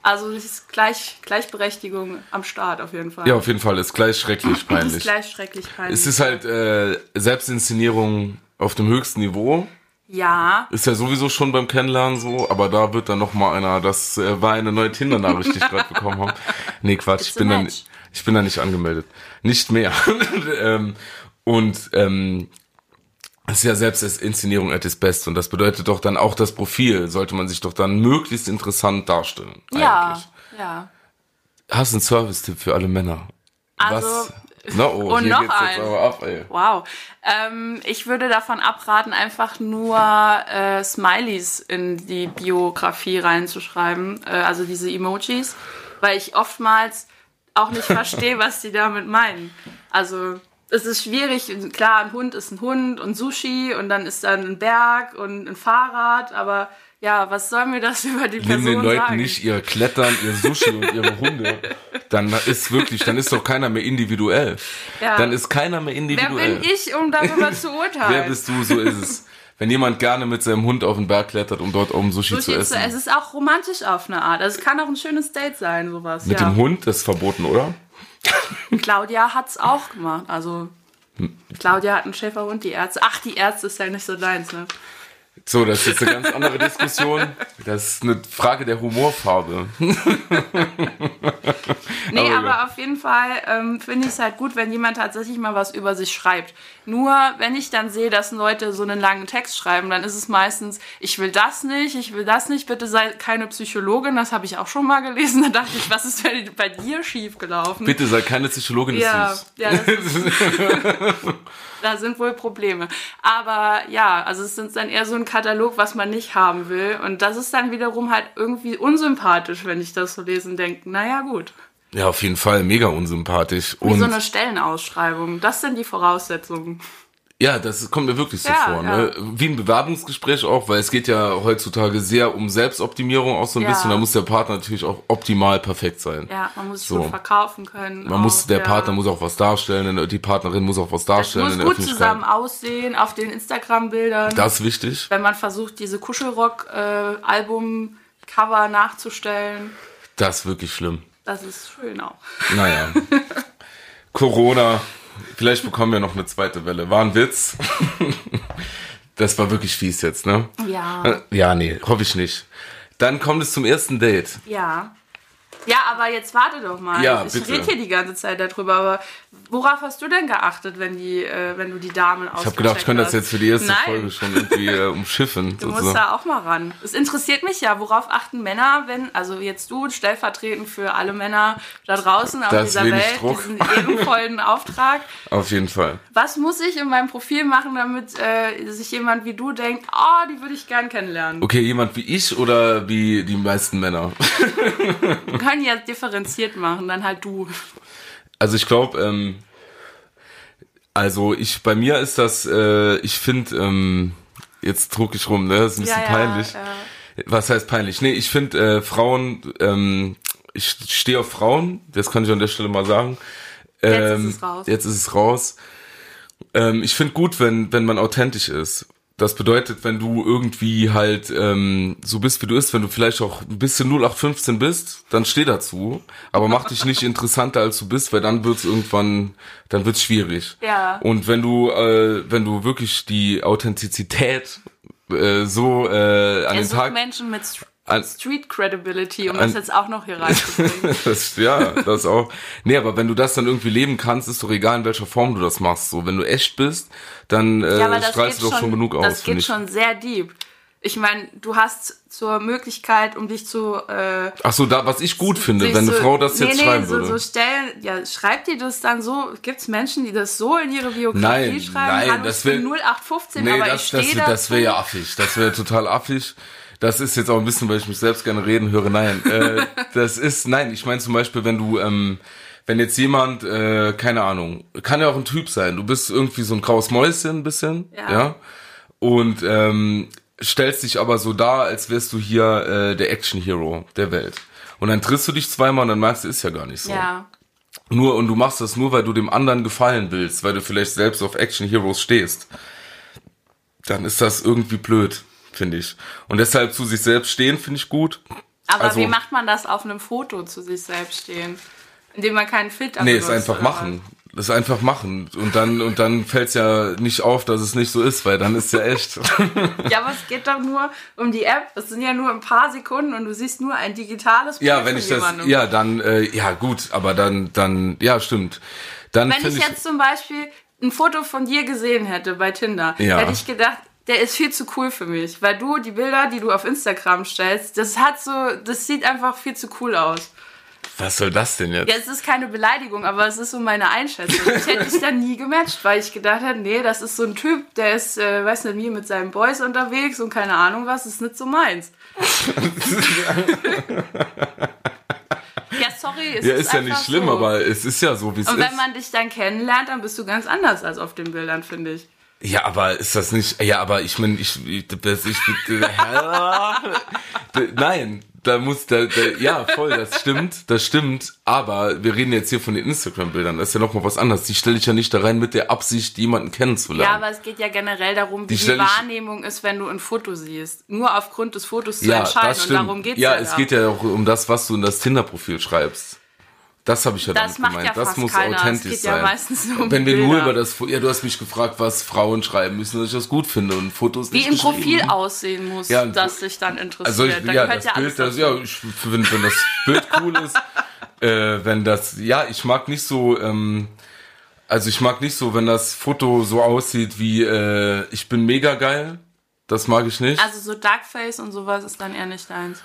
Also es ist gleich, Gleichberechtigung am Start auf jeden Fall. ja, auf jeden Fall ist gleich schrecklich es ist peinlich. gleich schrecklich peinlich. Es ist halt äh, Selbstinszenierung auf dem höchsten Niveau. Ja, Ist ja sowieso schon beim Kennenlernen so, aber da wird dann noch mal einer, das äh, war eine neue Tinder-Nachricht, die ich gerade bekommen habe. Nee, Quatsch, ich It's bin, da, nicht- ich bin da nicht angemeldet. Nicht mehr. ähm, und ähm, es ist ja selbst als Inszenierung at its best und das bedeutet doch dann auch das Profil, sollte man sich doch dann möglichst interessant darstellen. ja, Eigentlich. ja. Hast du einen Service-Tipp für alle Männer? Also, Was? Na oh, und noch ein. ab. Wow. Ähm, ich würde davon abraten, einfach nur äh, Smileys in die Biografie reinzuschreiben, äh, also diese Emojis, weil ich oftmals auch nicht verstehe, was die damit meinen. Also es ist schwierig, klar, ein Hund ist ein Hund und Sushi und dann ist dann ein Berg und ein Fahrrad, aber ja, was soll mir das über die Nimm Person den Leuten sagen? nicht ihr Klettern, ihr Sushi und ihre Hunde. Dann ist wirklich, dann ist doch keiner mehr individuell. Ja. Dann ist keiner mehr Wer individuell. bin ich, um darüber zu urteilen? Wer bist du? So ist es. Wenn jemand gerne mit seinem Hund auf den Berg klettert, um dort oben Sushi, zu Sushi essen. zu, es ist auch romantisch auf eine Art. Also es kann auch ein schönes Date sein, sowas. mit ja. dem Hund, das ist verboten, oder? Claudia hat's auch gemacht. Also Hm. Claudia hat einen Schäferhund, die Ärzte. Ach, die Ärzte ist ja nicht so deins, ne? So, das ist jetzt eine ganz andere Diskussion. Das ist eine Frage der Humorfarbe. Nee, Aber aber, auf jeden Fall ähm, finde ich es halt gut, wenn jemand tatsächlich mal was über sich schreibt. Nur wenn ich dann sehe, dass Leute so einen langen Text schreiben, dann ist es meistens, ich will das nicht, ich will das nicht, bitte sei keine Psychologin. Das habe ich auch schon mal gelesen. Da dachte ich, was ist denn bei dir schiefgelaufen? Bitte sei keine Psychologin, ist Ja, süß. ja das ist, da sind wohl Probleme. Aber ja, also es ist dann eher so ein Katalog, was man nicht haben will. Und das ist dann wiederum halt irgendwie unsympathisch, wenn ich das so lesen denke. Naja, gut. Ja, auf jeden Fall mega unsympathisch. Wie Und so eine Stellenausschreibung. Das sind die Voraussetzungen. Ja, das kommt mir wirklich so Ja, vor. ja. Ne? Wie ein Bewerbungsgespräch auch, weil es geht ja heutzutage sehr um Selbstoptimierung auch so ein Ja. bisschen. Da muss der Partner natürlich auch optimal perfekt sein. Ja, man muss sich So. gut verkaufen können. Man muss, auch, der ja. Partner muss auch was darstellen, die Partnerin muss auch was darstellen muss in der gut zusammen aussehen auf den Instagram-Bildern. Das ist wichtig. Wenn man versucht, diese Kuschelrock-Album-Cover nachzustellen. Das ist wirklich schlimm. Das ist schön auch. Naja. Corona. Vielleicht bekommen wir noch eine zweite Welle. War ein Witz. Das war wirklich fies jetzt, ne? Ja. Ja, nee, hoffe ich nicht. Dann kommt es zum ersten Date. Ja. Ja, aber jetzt warte doch mal. Ja, ich bitte. rede hier die ganze Zeit darüber, aber worauf hast du denn geachtet, wenn die, äh, wenn du die Damen Ich habe gedacht, ich könnte das jetzt für die erste Nein. Folge schon irgendwie äh, umschiffen. Du musst da auch mal ran. Es interessiert mich ja, worauf achten Männer, wenn, also jetzt du stellvertretend für alle Männer da draußen auf Da ist dieser Welt, Druck. diesen ehrenvollen Auftrag. Auf jeden Fall. Was muss ich in meinem Profil machen, damit äh, sich jemand wie du denkt, oh, die würde ich gern kennenlernen? Okay, jemand wie ich oder wie die meisten Männer? Wir können ja differenziert machen, dann halt du. Also ich glaube, ähm, also ich bei mir ist das, äh, ich finde, ähm, jetzt druck ich rum, ne? Das ist ein bisschen peinlich. Ja, Was heißt peinlich? Nee, ich finde äh, Frauen, ähm, ich stehe auf Frauen, das kann ich an der Stelle mal sagen. Ähm, Jetzt ist es raus. Jetzt ist es raus. Ähm, ich finde gut, wenn, wenn man authentisch ist. Das bedeutet, wenn du irgendwie halt ähm, so bist, wie du bist, wenn du vielleicht auch ein bisschen 0815 bist, dann steh dazu. Aber mach dich nicht interessanter, als du bist, weil dann wird's irgendwann, dann wird's schwierig. Ja. Und wenn du, äh, wenn du wirklich die Authentizität äh, so äh, an Er den Tag Menschen mit An- Street Credibility, um An- das jetzt auch noch hier reinzubringen. das, ja, das auch. Nee, aber wenn du das dann irgendwie leben kannst, ist doch egal, in welcher Form du das machst. So, wenn du echt bist, dann äh, ja, das strahlst du doch schon, genug aus, Das geht schon sehr deep. Ich meine, du hast zur Möglichkeit, um dich zu äh, Ach so, da, was ich gut finde, wenn eine so- Frau das jetzt nee, schreiben nee, würde. So, so stellen, ja, schreibt die das dann so? Gibt es Menschen, die das so in ihre Biografie Nein, schreiben? nein, Hallo, das ich bin wär- 0815, nee, aber das, ich das, stehe das wäre dazu. ja affig. Das wäre total affig. Das ist jetzt auch ein bisschen, weil ich mich selbst gerne reden höre. Nein, äh, das ist, nein, ich meine zum Beispiel, wenn du, ähm, wenn jetzt jemand, äh, keine Ahnung, kann ja auch ein Typ sein, du bist irgendwie so ein graues Mäuschen ein bisschen, Ja. ja, und ähm, stellst dich aber so dar, als wärst du hier äh, der Action-Hero der Welt. Und dann triffst du dich zweimal und dann merkst du, ist ja gar nicht so. Ja, Nur, und du machst das nur, weil du dem anderen gefallen willst, weil du vielleicht selbst auf Action Heroes stehst. Dann ist das irgendwie blöd, finde ich. Und deshalb zu sich selbst stehen, finde ich gut. aber Also- wie macht man das auf einem Foto zu sich selbst stehen? Indem man keinen Filter Nee, ist benutzt, einfach oder machen. Das ist einfach machen. Und dann, und dann fällt's ja nicht auf, dass es nicht so ist, weil dann ist ja echt. was? Ja, aber es geht doch nur um die App. Es sind ja nur ein paar Sekunden und du siehst nur ein digitales Bild ja, wenn ich das, jemandem. ja, dann, äh, ja, gut, aber dann, dann, ja, stimmt. Dann Wenn ich ich, jetzt zum Beispiel ein Foto von dir gesehen hätte bei Tinder, Ja. hätte ich gedacht, der ist viel zu cool für mich. Weil du, die Bilder, die du auf Instagram stellst, das hat so, das sieht einfach viel zu cool aus. was soll das denn jetzt? Ja, es ist keine Beleidigung, aber es ist so meine Einschätzung. Ich hätte dich dann nie gematcht, weil ich gedacht hätte, nee, das ist so ein Typ, der ist, äh, weiß nicht, wie mit seinen Boys unterwegs und keine Ahnung was, ist nicht so meins. ja, sorry, es ja, ist, ist ja nicht schlimm, so. aber es ist ja so, wie es Und ist. wenn man dich dann kennenlernt, dann bist du ganz anders als auf den Bildern, finde ich. Ja, aber ist das nicht, ja, aber ich meine, ich, ich, das, ich, äh, nein, da muss, da, da, ja, voll, das stimmt, das stimmt, aber wir reden jetzt hier von den Instagram-Bildern, das ist ja nochmal was anderes, die stelle ich ja nicht da rein mit der Absicht, jemanden Ja, kennenzulernen. aber es geht ja generell darum, wie Die die, Wahrnehmung ist, wenn du ein Foto siehst. Nur aufgrund des Fotos zu Ja, entscheiden. das stimmt. Und darum geht's ja, ja. es geht ja auch um das, was du in das Tinder-Profil schreibst. Das habe ich ja Das damit gemeint. ja das muss keiner. Authentisch geht ja sein. meistens nur um Wenn wir Bilder. nur über das, ja, du hast mich gefragt, was Frauen schreiben müssen, dass ich das gut finde und Fotos Wie nicht im. Profil aussehen muss, Ja, und- das dich dann interessiert. Also ich, dann ja, das alles Bild, das, ja, ich finde, wenn das Bild cool ist, äh, wenn das, ja, ich mag nicht so, ähm, also ich mag nicht so, wenn das Foto so aussieht wie, äh, ich bin mega geil. Das mag ich nicht. Also so Darkface und sowas ist dann eher nicht deins.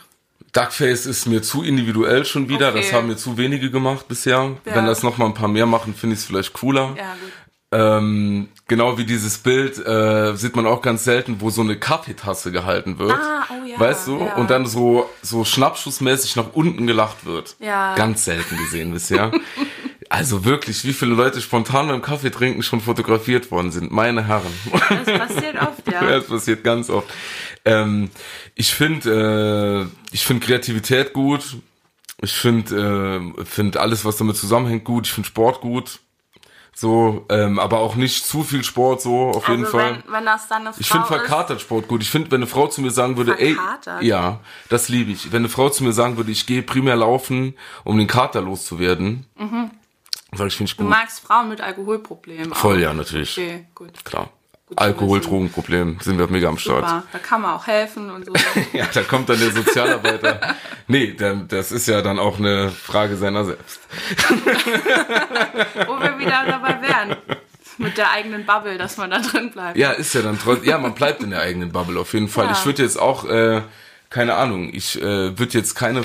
Duckface ist mir zu individuell schon wieder. Okay. Das haben mir zu wenige gemacht bisher. Ja. Wenn das noch mal ein paar mehr machen, finde ich es vielleicht cooler. Ja, gut. Ähm, genau wie dieses Bild äh, sieht man auch ganz selten, wo so eine Kaffeetasse gehalten wird. Ah, oh ja, Weißt du? ja. Und dann so, so schnappschussmäßig nach unten gelacht wird. Ja. Ganz selten gesehen bisher. also wirklich, wie viele Leute spontan beim Kaffee trinken schon fotografiert worden sind. Meine Herren. Das passiert oft, ja. Ja, das passiert ganz oft. Ähm, ich finde, äh, ich finde Kreativität gut. Ich finde, äh, finde alles, was damit zusammenhängt, gut. Ich finde Sport gut. So, ähm, aber auch nicht zu viel Sport, so auf jeden also Fall. wenn, wenn das dann eine Frau Ich finde verkatert Sport gut. Ich finde, wenn eine Frau zu mir sagen würde, ey, Verkatert? ja, das liebe ich. Wenn eine Frau zu mir sagen würde, ich gehe primär laufen, um den Kater loszuwerden, sag ich, finde ich du gut. magst Frauen mit Alkoholproblemen. Voll, auch. ja, natürlich. Okay, gut. Klar. Gut zu Alkohol, wissen. Drogenproblem, sind wir mega am Start. Super. Da kann man auch helfen und so. Ja, da kommt dann der Sozialarbeiter. nee, das ist ja dann auch eine Frage seiner selbst. Wo wir wieder dabei wären. Mit der eigenen Bubble, dass man da drin bleibt. Ja, ist ja dann trotzdem, ja, man bleibt in der eigenen Bubble auf jeden Fall. Ja. Ich würde jetzt auch, äh, keine Ahnung, ich äh, würde jetzt keine,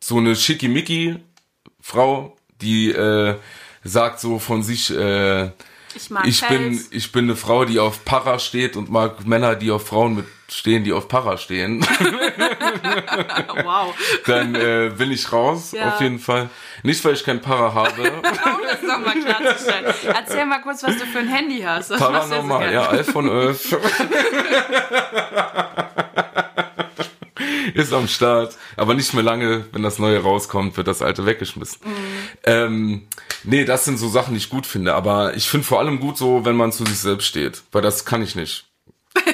so eine Schickimicki-Frau, die äh, sagt so von sich, äh, Ich mag ich bin, ich bin eine Frau, die auf Para steht und mag Männer, die auf Frauen mit stehen, die auf Para stehen. Wow. dann äh, bin ich raus, Ja. auf jeden Fall. Nicht, weil ich kein Para habe. Um das nochmal klarzustellen. Erzähl mal kurz, was du für ein Handy hast. Das Paranormal, ja, iPhone 11. ist am Start. Aber nicht mehr lange, wenn das Neue rauskommt, wird das Alte weggeschmissen. Ähm, nee, das sind so Sachen, die ich gut finde. Aber ich finde vor allem gut so, wenn man zu sich selbst steht. Weil das kann ich nicht.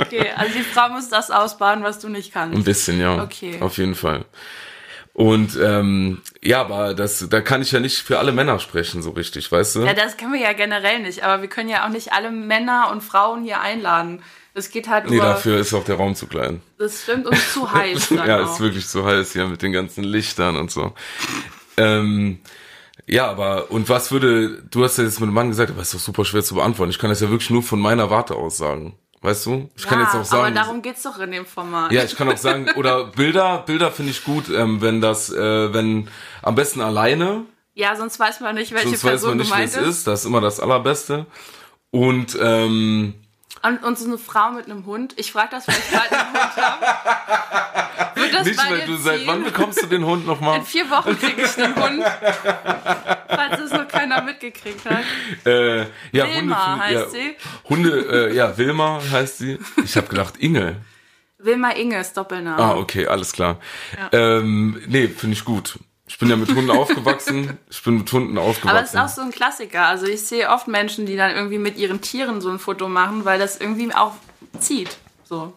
Okay, also die Frau muss das ausbaden, was du nicht kannst. Ein bisschen, ja. Okay. Auf jeden Fall. Und ähm, ja, aber das, da kann ich ja nicht für alle Männer sprechen, so richtig, weißt du? Ja, das können wir ja generell nicht, aber wir können ja auch nicht alle Männer und Frauen hier einladen. Das geht halt nee, über. dafür ist auch der Raum zu klein. Das stimmt uns zu heiß. Ja, auch. ist wirklich zu heiß hier mit den ganzen Lichtern und so. Ähm, ja, aber und was würde, du hast ja jetzt mit dem Mann gesagt, aber ist doch super schwer zu beantworten. Ich kann das ja wirklich nur von meiner Warte aus sagen. Weißt du? Ich kann ja, jetzt auch sagen. Aber darum geht's doch in dem Format. Ja, ich kann auch sagen, oder Bilder, Bilder finde ich gut, ähm, wenn das, äh, wenn am besten alleine, Ja, sonst weiß man nicht, welche sonst weiß Person man nicht, gemeint es ist. ist. Das ist immer das Allerbeste. Und ähm, Und, und so eine Frau mit einem Hund. Ich frage das, weil ich bald einen Hund habe. Wird das nicht, weil du seit ziehen? wann bekommst du den Hund nochmal? In vier Wochen kriege ich einen Hund. Falls es noch keiner mitgekriegt hat. Äh, ja, Wilma Hunde, heißt ja, sie. Hunde, äh, ja, Wilma heißt sie. Ich habe gedacht, Inge. Wilma Inge ist Doppelname. Ah, okay, alles klar. Ähm, nee, finde ich gut. Ich bin ja mit Hunden aufgewachsen. Ich bin mit Hunden aufgewachsen. Aber es ist auch so ein Klassiker. Also ich sehe oft Menschen, die dann irgendwie mit ihren Tieren so ein Foto machen, weil das irgendwie auch zieht. So.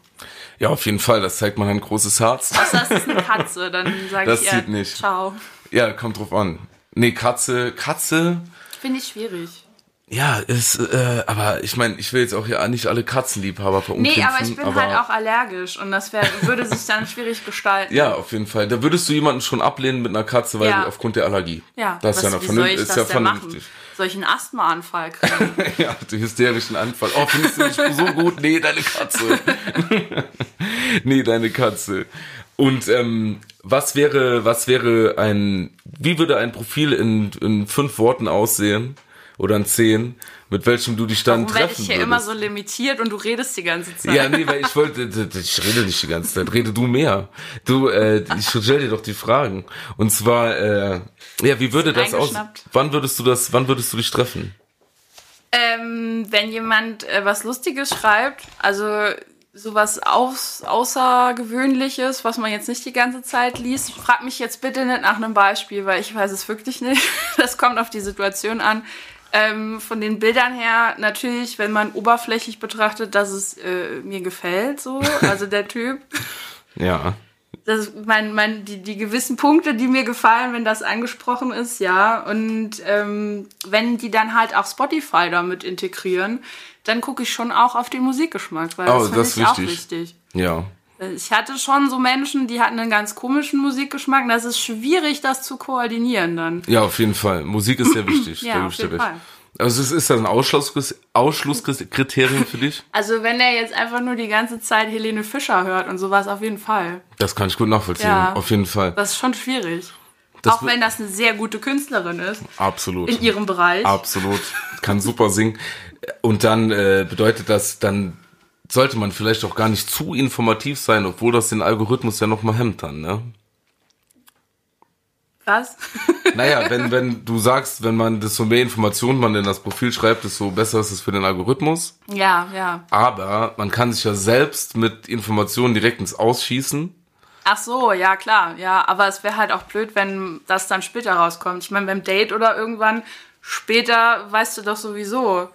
ja, auf jeden Fall. Das zeigt man ein großes Herz. Außer es ist eine Katze, dann sage Das ich zieht ihr, nicht. ciao. Ja, kommt drauf an. Nee, Katze, Katze. Finde ich schwierig. Ja, ist, äh, aber ich meine, ich will jetzt auch ja nicht alle Katzenliebhaber verunglimpfen. Nee, aber ich bin aber, halt auch allergisch und das wär, würde sich dann schwierig gestalten. Ja, auf jeden Fall. Da würdest du jemanden schon ablehnen mit einer Katze, weil Ja. aufgrund der Allergie. Ja, das ist ja, was, noch wie soll vernünftig. Ist ja vernünftig. machen? Soll ich einen Asthmaanfall kriegen? Ja, den hysterischen Anfall. Oh, findest du mich so gut? Nee, deine Katze. nee, deine Katze. Und ähm, was wäre, was wäre ein, wie würde ein Profil in, in fünf Worten aussehen? Oder in zehn, mit welchem du dich dann Warum werde treffen ich hier würdest? immer so limitiert und du redest die ganze Zeit? Ja, nee, weil ich wollte, ich rede nicht die ganze Zeit, rede du mehr. Du, äh, ich stell dir doch die Fragen. Und zwar, äh, ja, wie würde das aus? Wann würdest du das, wann würdest du dich treffen? Ähm, wenn jemand äh, was Lustiges schreibt, also sowas aus, Außergewöhnliches, was man jetzt nicht die ganze Zeit liest, frag mich jetzt bitte nicht nach einem Beispiel, weil ich weiß es wirklich nicht. Das kommt auf die Situation an. Ähm, von den Bildern her natürlich, wenn man oberflächlich betrachtet, dass es äh, mir gefällt, so, also der Typ. Ja. Das mein, mein, die, die gewissen Punkte, die mir gefallen, wenn das angesprochen ist, ja. Und ähm, wenn die dann halt auch Spotify damit integrieren, dann gucke ich schon auch auf den Musikgeschmack, weil Oh, das finde das ich ist auch wichtig. wichtig. Ja. Ich hatte schon so Menschen, die hatten einen ganz komischen Musikgeschmack. und Das ist schwierig, das zu koordinieren dann. Ja, auf jeden Fall. Musik ist sehr wichtig. Ja, auf jeden. Fall. Also es ist das ein Ausschlusskriterium für dich? Also wenn er jetzt einfach nur die ganze Zeit Helene Fischer hört und sowas, auf jeden Fall. Das kann ich gut nachvollziehen. Ja. Auf jeden Fall. Das ist schon schwierig. Das auch wenn das eine sehr gute Künstlerin ist, Absolut. in ihrem Bereich. Absolut. Kann super singen. Und dann äh, bedeutet das, dann sollte man vielleicht auch gar nicht zu informativ sein, obwohl das den Algorithmus ja nochmal hemmt dann, ne? Was? Naja, wenn, wenn du sagst, wenn man, desto mehr Informationen man in das Profil schreibt, desto besser ist es für den Algorithmus. ja, ja. Aber man kann sich ja selbst mit Informationen direkt ins Ausschießen. Ach so, ja klar, ja, aber es wäre halt auch blöd, wenn das dann später rauskommt. Ich meine, beim Date oder irgendwann später weißt du doch sowieso,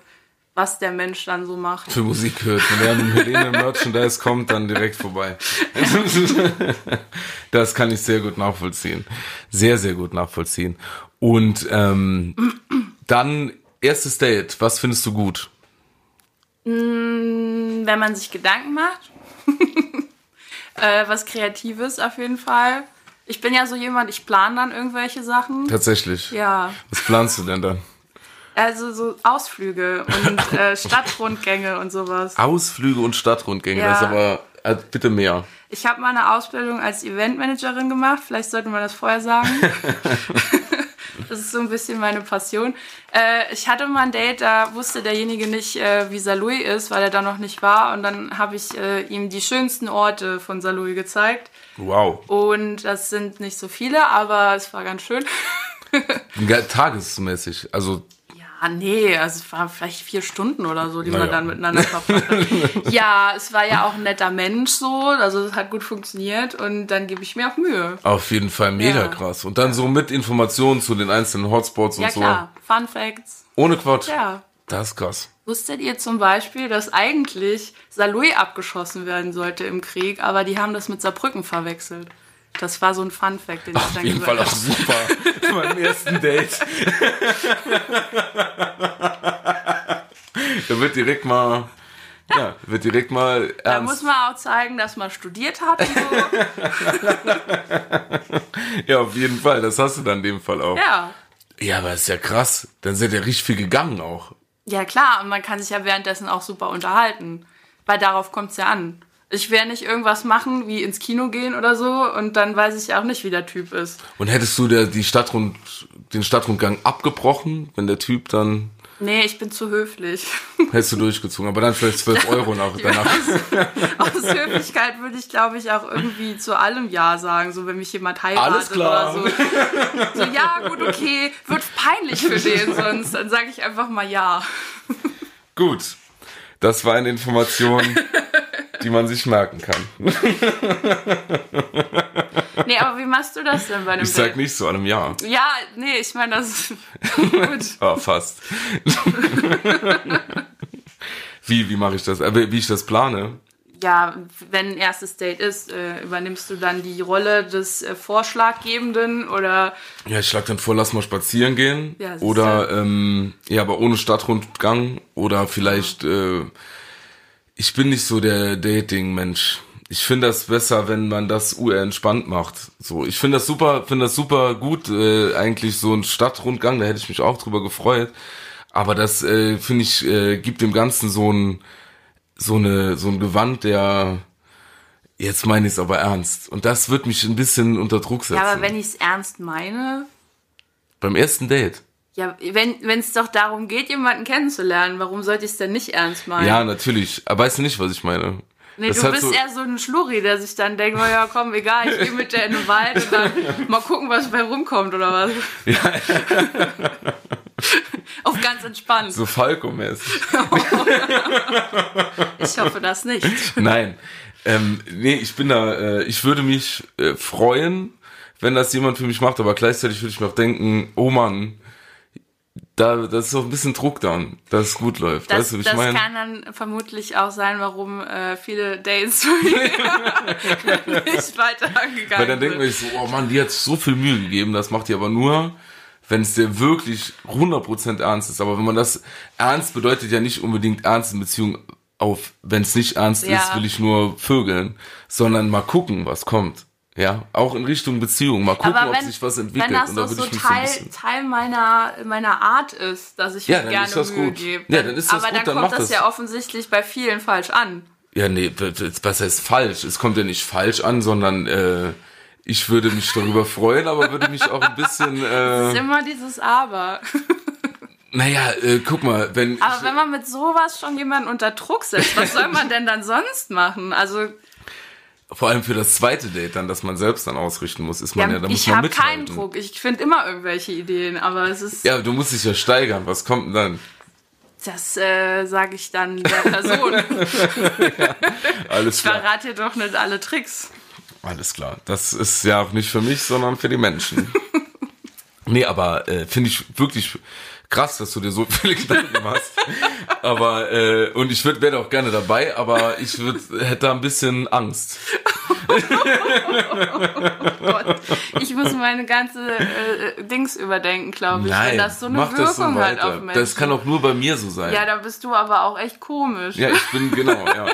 was der Mensch dann so macht. für Musik hört. Wenn er mit Helene Merchandise kommt, dann direkt vorbei. Das kann ich sehr gut nachvollziehen. Sehr, sehr gut nachvollziehen. Und ähm, dann erstes Date. Was findest du gut? Wenn man sich Gedanken macht, äh, was Kreatives auf jeden Fall. Ich bin ja so jemand, ich plane dann irgendwelche Sachen. Tatsächlich. Ja, Was planst du denn dann? Also so Ausflüge und äh, Stadtrundgänge und sowas. Ausflüge und Stadtrundgänge. Ja. Das ist aber äh, bitte mehr. Ich habe mal eine Ausbildung als Eventmanagerin gemacht. Vielleicht sollte man das vorher sagen. das ist so ein bisschen meine Passion. Äh, ich hatte mal ein Date, da wusste derjenige nicht, äh, wie Saarlouis ist, weil er da noch nicht war. Und dann habe ich äh, ihm die schönsten Orte von Saarlouis gezeigt. Wow. Und das sind nicht so viele, aber es war ganz schön. Ge- Tagesmäßig. Also, Ah, nee, also es waren vielleicht vier Stunden oder so, die Naja. man dann miteinander verbracht hat. ja, es war ja auch ein netter Mensch so, also es hat gut funktioniert und dann gebe ich mir auch Mühe. Auf jeden Fall mega Ja. krass. Und dann so mit Informationen zu den einzelnen Hotspots und Ja so. klar, Fun Facts. Ohne Quatsch. Ja. Das ist krass. Wusstet ihr zum Beispiel, dass eigentlich Saloy abgeschossen werden sollte im Krieg, aber die haben das mit Saarbrücken verwechselt? Das war so ein Fun Fact, den ich Auf dann jeden gehört Fall auch super. Zu meinem ersten Date. da wird direkt mal, ja, wird direkt mal Da muss ernst. man auch zeigen, dass man studiert hat und so. Ja, auf jeden Fall. Das hast du dann in dem Fall auch. ja. Ja, aber ist ja krass. Dann sind ja richtig viel gegangen auch. Ja, klar, und man kann sich ja währenddessen auch super unterhalten. Weil darauf kommt es ja an. Ich werde nicht irgendwas machen, wie ins Kino gehen oder so, und dann weiß ich auch nicht, wie der Typ ist. Und hättest du der, die Stadtrund, den Stadtrundgang abgebrochen, wenn der Typ dann, Nee, ich bin zu höflich. hättest du durchgezogen, aber dann vielleicht 12 Euro nach, danach. Aus Höflichkeit würde ich, glaube ich, auch irgendwie zu allem Ja sagen, so wenn mich jemand heiratet Alles klar. oder so. So, ja, gut, okay, wird peinlich für den sonst. Dann sage ich einfach mal Ja. Gut. Das war eine Information, die man sich merken kann. Nee, aber wie machst du das denn bei einem Ich sag nicht so einem Jahr. Ja, nee, ich meine, das ist gut. Ah, fast. wie, wie mache ich das? Äh, wie ich das plane? Ja, wenn ein erstes Date ist, äh, übernimmst du dann die Rolle des äh, Vorschlaggebenden oder Ja, ich schlag dann vor, lass mal spazieren gehen. Ja, oder, ähm, ja, aber ohne Stadtrundgang. Oder vielleicht, äh, ich bin nicht so der Dating-Mensch. Ich finde das besser, wenn man das UR entspannt macht. So, ich finde das super, finde das super gut, äh, eigentlich so ein Stadtrundgang, da hätte ich mich auch drüber gefreut. Aber das, äh, finde ich, äh, gibt dem Ganzen so ein, so eine, so ein Gewand, der, jetzt meine ich es aber ernst. Und das wird mich ein bisschen unter Druck setzen. ja, aber wenn ich es ernst meine, Beim ersten Date. ja, wenn es doch darum geht, jemanden kennenzulernen, warum sollte ich es denn nicht ernst meinen? Ja, natürlich. Aber weißt du nicht, was ich meine? nee, das du bist so- eher so ein Schlurri, der sich dann denkt, oh ja, komm, egal, ich gehe mit der in den Wald und dann mal gucken, was bei rumkommt oder was. Auf ganz entspannt. So Falco-mäßig. Ich hoffe das nicht. Nein. Ähm, nee, ich bin da, äh, ich würde mich äh, freuen, wenn das jemand für mich macht, aber gleichzeitig würde ich mir auch denken, oh Mann, da, das ist auch ein bisschen Druck dann, dass es gut läuft. Das, weißt du, ich das meine? kann dann vermutlich auch sein, warum äh, viele Dates nicht weiter angegangen Weil dann sind. sich so, oh Mann, die hat so viel Mühe gegeben, das macht die aber nur, wenn es dir wirklich 100% ernst ist. Aber wenn man das ernst bedeutet ja nicht unbedingt ernst in Beziehung auf, wenn es nicht ernst Ja. ist, will ich nur vögeln, sondern mal gucken, was kommt. Ja, auch in Richtung Beziehung, mal gucken, Aber ob wenn, sich was entwickelt. wenn das und da so so Teil, bisschen. Teil meiner, meiner Art ist, dass ich Ja, mir gerne ist das Mühe gut. gebe. Ja, dann ist das Aber gut, dann dann kommt das das. ja offensichtlich bei vielen falsch an. Ja, nee, was heißt falsch? Es kommt ja nicht falsch an, sondern äh, ich würde mich darüber freuen, aber würde mich auch ein bisschen. Es ist Äh, immer dieses Aber. naja, äh, guck mal, wenn. Aber ich, wenn man mit sowas schon jemanden unter Druck setzt, was soll man denn dann sonst machen? Also, Vor allem für das zweite Date dann, dass man selbst dann ausrichten muss, ist man ja, ja, da muss ich man habe mithalten. keinen Druck. Ich finde immer irgendwelche Ideen, aber es ist, Ja, du musst dich ja steigern. Was kommt denn dann? das äh, sage ich dann der Person. Alles Ich klar. verrate dir doch nicht alle Tricks. Alles klar. Das ist ja auch nicht für mich, sondern für die Menschen. nee, aber äh, finde ich wirklich krass, dass du dir so viele Gedanken machst. aber äh, und ich würd, wäre auch gerne dabei, aber ich würd, hätte da ein bisschen Angst. Gott. Ich muss meine ganze äh, Dings überdenken, glaube ich, wenn das so eine Wirkung das so hat auf Menschen. das kann auch nur bei mir so sein. ja, da bist du aber auch echt komisch. Ja, ich bin genau, ja.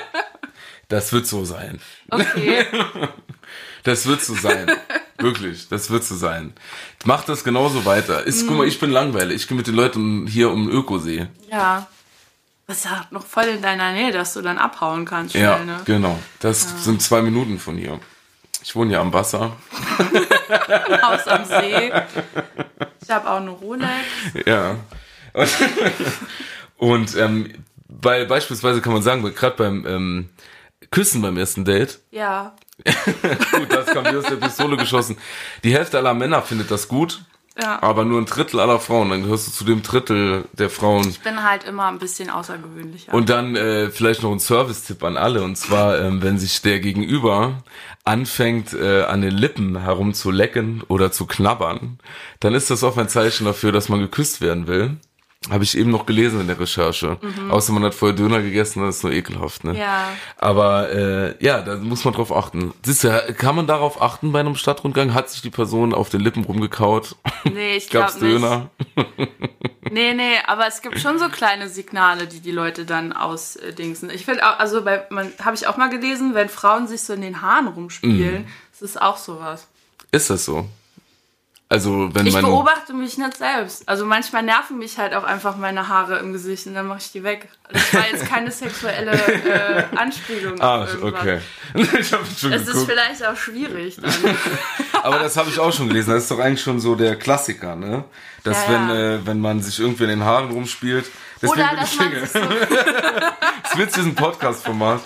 Das wird so sein. Okay. Das wird so sein. Wirklich, das wird so sein. Mach das genauso weiter. Ist, Guck mal, Mhm. ich bin langweilig. Ich gehe mit den Leuten hier um den Ökosee. Ja. Das ist ja noch voll in deiner Nähe, dass du dann abhauen kannst schnell, Ja, ne? genau. Das sind zwei Minuten von hier. Ich wohne ja am Wasser. Haus am See. Ich habe auch eine Rolex. Ja. Und, und ähm, weil beispielsweise kann man sagen, gerade beim ähm, Küssen beim ersten Date, Ja. gut, das kam wie aus der Pistole geschossen. Die Hälfte aller Männer findet das gut. Ja. Aber nur ein Drittel aller Frauen. Dann gehörst du zu dem Drittel der Frauen. Ich bin halt immer ein bisschen außergewöhnlicher. Und dann äh, vielleicht noch ein Service-Tipp an alle. Und zwar, ähm, wenn sich der Gegenüber anfängt, äh, an den Lippen herumzulecken oder zu knabbern, dann ist das auch ein Zeichen dafür, dass man geküsst werden will. Habe ich eben noch gelesen in der Recherche. Außer man hat vorher Döner gegessen, das ist nur ekelhaft. Ne? Mhm. Ja. Aber äh, ja, da muss man drauf achten. Siehst du, kann man darauf achten bei einem Stadtrundgang? Hat sich die Person auf den Lippen rumgekaut? nee, ich glaube nicht. Döner? Nee, nee, aber es gibt schon so kleine Signale, die die Leute dann ausdingsen. Ich finde auch, also bei, man habe ich auch mal gelesen, wenn Frauen sich so in den Haaren rumspielen, Mhm. das ist auch sowas. Ist das so? Also wenn Ich man beobachte mich nicht selbst. Also manchmal nerven mich halt auch einfach meine Haare im Gesicht und dann mache ich die weg. Das war jetzt keine sexuelle äh, Anspielung. Ah, okay. ich habe schon Es ist geguckt. vielleicht auch schwierig dann. Aber das habe ich auch schon gelesen. Das ist doch eigentlich schon so der Klassiker, ne? Dass Ja, wenn ja. äh, wenn man sich irgendwie in den Haaren rumspielt. Deswegen Oder bin dass ich man Single. sich so Das wird diesen Podcast-Format.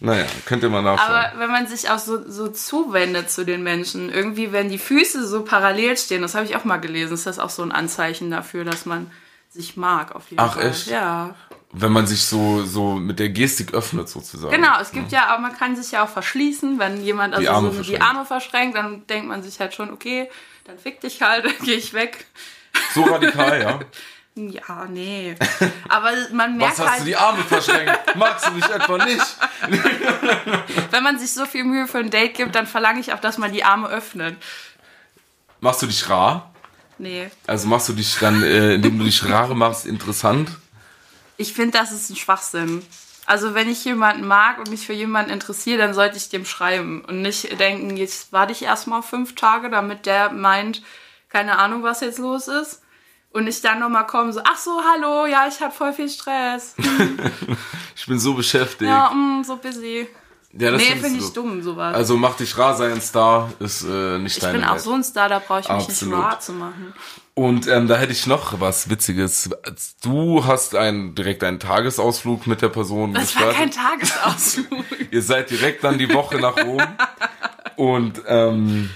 Naja, könnt ihr mal nachschauen. Aber wenn man sich auch so, so zuwendet zu den Menschen, irgendwie, wenn die Füße so parallel stehen, das habe ich auch mal gelesen, ist das auch so ein Anzeichen dafür, dass man sich mag auf jeden Ach, Fall. echt? Ja. wenn man sich so so mit der Gestik öffnet sozusagen. Genau, es gibt ja auch, man kann sich ja auch verschließen, wenn jemand also Arme so die. Arme verschränkt, dann denkt man sich halt schon, okay, dann fick dich halt, dann gehe ich weg. So radikal, ja. Ja, nee. Aber man merkt Was hast halt, du die Arme verschränkt? Magst du mich etwa nicht? wenn man sich so viel Mühe für ein Date gibt, dann verlange ich auch, dass man die Arme öffnet. Machst du dich rar? Nee. Also machst du dich dann, äh, indem du dich rar machst, interessant? Ich finde, das ist ein Schwachsinn. Also wenn ich jemanden mag und mich für jemanden interessiere, dann sollte ich dem schreiben und nicht denken, jetzt warte ich erstmal fünf Tage, damit der meint, keine Ahnung, was jetzt los ist. Und ich dann nochmal komme, so, ach so, hallo, ja, ich habe voll viel Stress. Ich bin so beschäftigt. Ja, mm, so busy. Ja, das nee, finde ich du. dumm, sowas. Also mach dich rar, sei ein Star, ist äh, nicht ich deine bin auch Welt. so ein Star, da brauche ich mich Absolut. nicht rar zu machen. Und ähm, da hätte ich noch was Witziges. Du hast einen, direkt einen Tagesausflug mit der Person Das war kein gestartet. Tagesausflug. Ihr seid direkt dann die Woche nach Rom. Und ähm,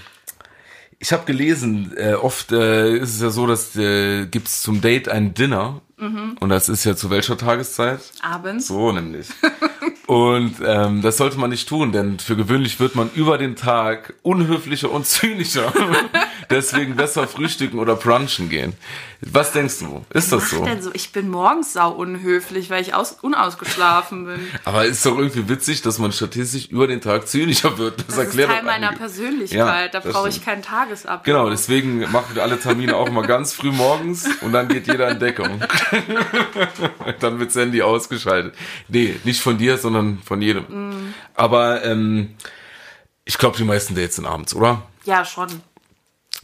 ich habe gelesen, äh, oft äh, ist es ja so, dass äh, gibt's zum Date ein Dinner. Mhm. Und das ist ja zu welcher Tageszeit? Abends. So nämlich. Und ähm, das sollte man nicht tun, denn für gewöhnlich wird man über den Tag unhöflicher und zynischer. Deswegen besser frühstücken oder brunchen gehen. Was denkst du? Ist das so? So, ich bin morgens sau unhöflich, weil ich aus, unausgeschlafen bin. Aber ist doch irgendwie witzig, dass man statistisch über den Tag zynischer wird. Das, Das ist erklärt Teil doch meiner einige. Persönlichkeit. Ja, da brauche ich keinen Tagesablauf. Genau, deswegen machen wir alle Termine auch mal ganz früh morgens und dann geht jeder in Deckung. dann wird Sandy ausgeschaltet. Nee, nicht von dir, sondern von jedem. Mm. Aber ähm, ich glaube, die meisten Dates sind abends, oder? Ja, schon.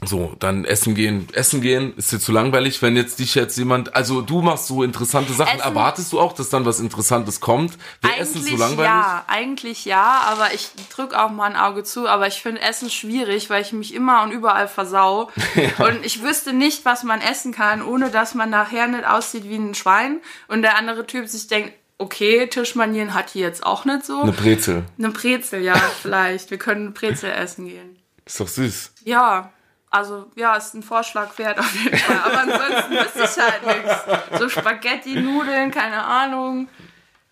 So, dann essen gehen. Essen gehen ist dir zu langweilig, wenn jetzt dich jetzt jemand, also du machst so interessante Sachen, Essen- erwartest du auch, dass dann was Interessantes kommt? Wäre Essen zu langweilig? ja, eigentlich ja, aber ich drücke auch mal ein Auge zu, aber ich finde Essen schwierig, weil ich mich immer und überall versau. Und ich wüsste nicht, was man essen kann, ohne dass man nachher nicht aussieht wie ein Schwein und der andere Typ sich denkt, okay, Tischmanieren hat die jetzt auch nicht so. Eine Brezel. Eine Brezel, ja, vielleicht. Wir können Brezel essen gehen. Ist doch süß. Ja, also ja, ist ein Vorschlag wert auf jeden Fall. Aber ansonsten wüsste ich halt nichts. So Spaghetti, Nudeln, keine Ahnung.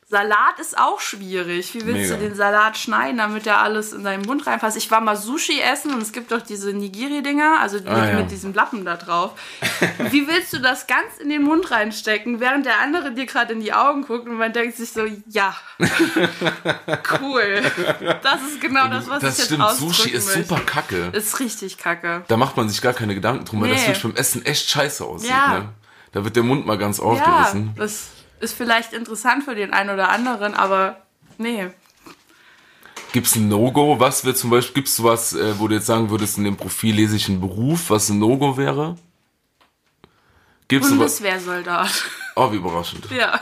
Salat ist auch schwierig. Wie willst Mega. du den Salat schneiden, damit der alles in deinen Mund reinpasst? Ich war mal Sushi essen und es gibt doch diese Nigiri-Dinger, also mit, Ah, ja. mit diesem Lappen da drauf. Wie willst du das ganz in den Mund reinstecken, während der andere dir gerade in die Augen guckt und man denkt sich so, ja, cool. Das ist genau das, was das ich jetzt stimmt, ausdrücken Sushi ist möchte. super kacke. Ist richtig kacke. Da macht man sich gar keine Gedanken drum, weil das wirklich beim Essen echt scheiße aussieht. Ja. Ne? Da wird der Mund mal ganz Ja, aufgerissen. das ist vielleicht interessant für den einen oder anderen, aber nee. Gibt's ein No-Go? Was wird zum Beispiel, gibt's was, äh, wo du jetzt sagen würdest, in dem Profil lese ich einen Beruf, was ein No-Go wäre? Gibt's? Bundeswehrsoldat. Oh, wie überraschend. Ja.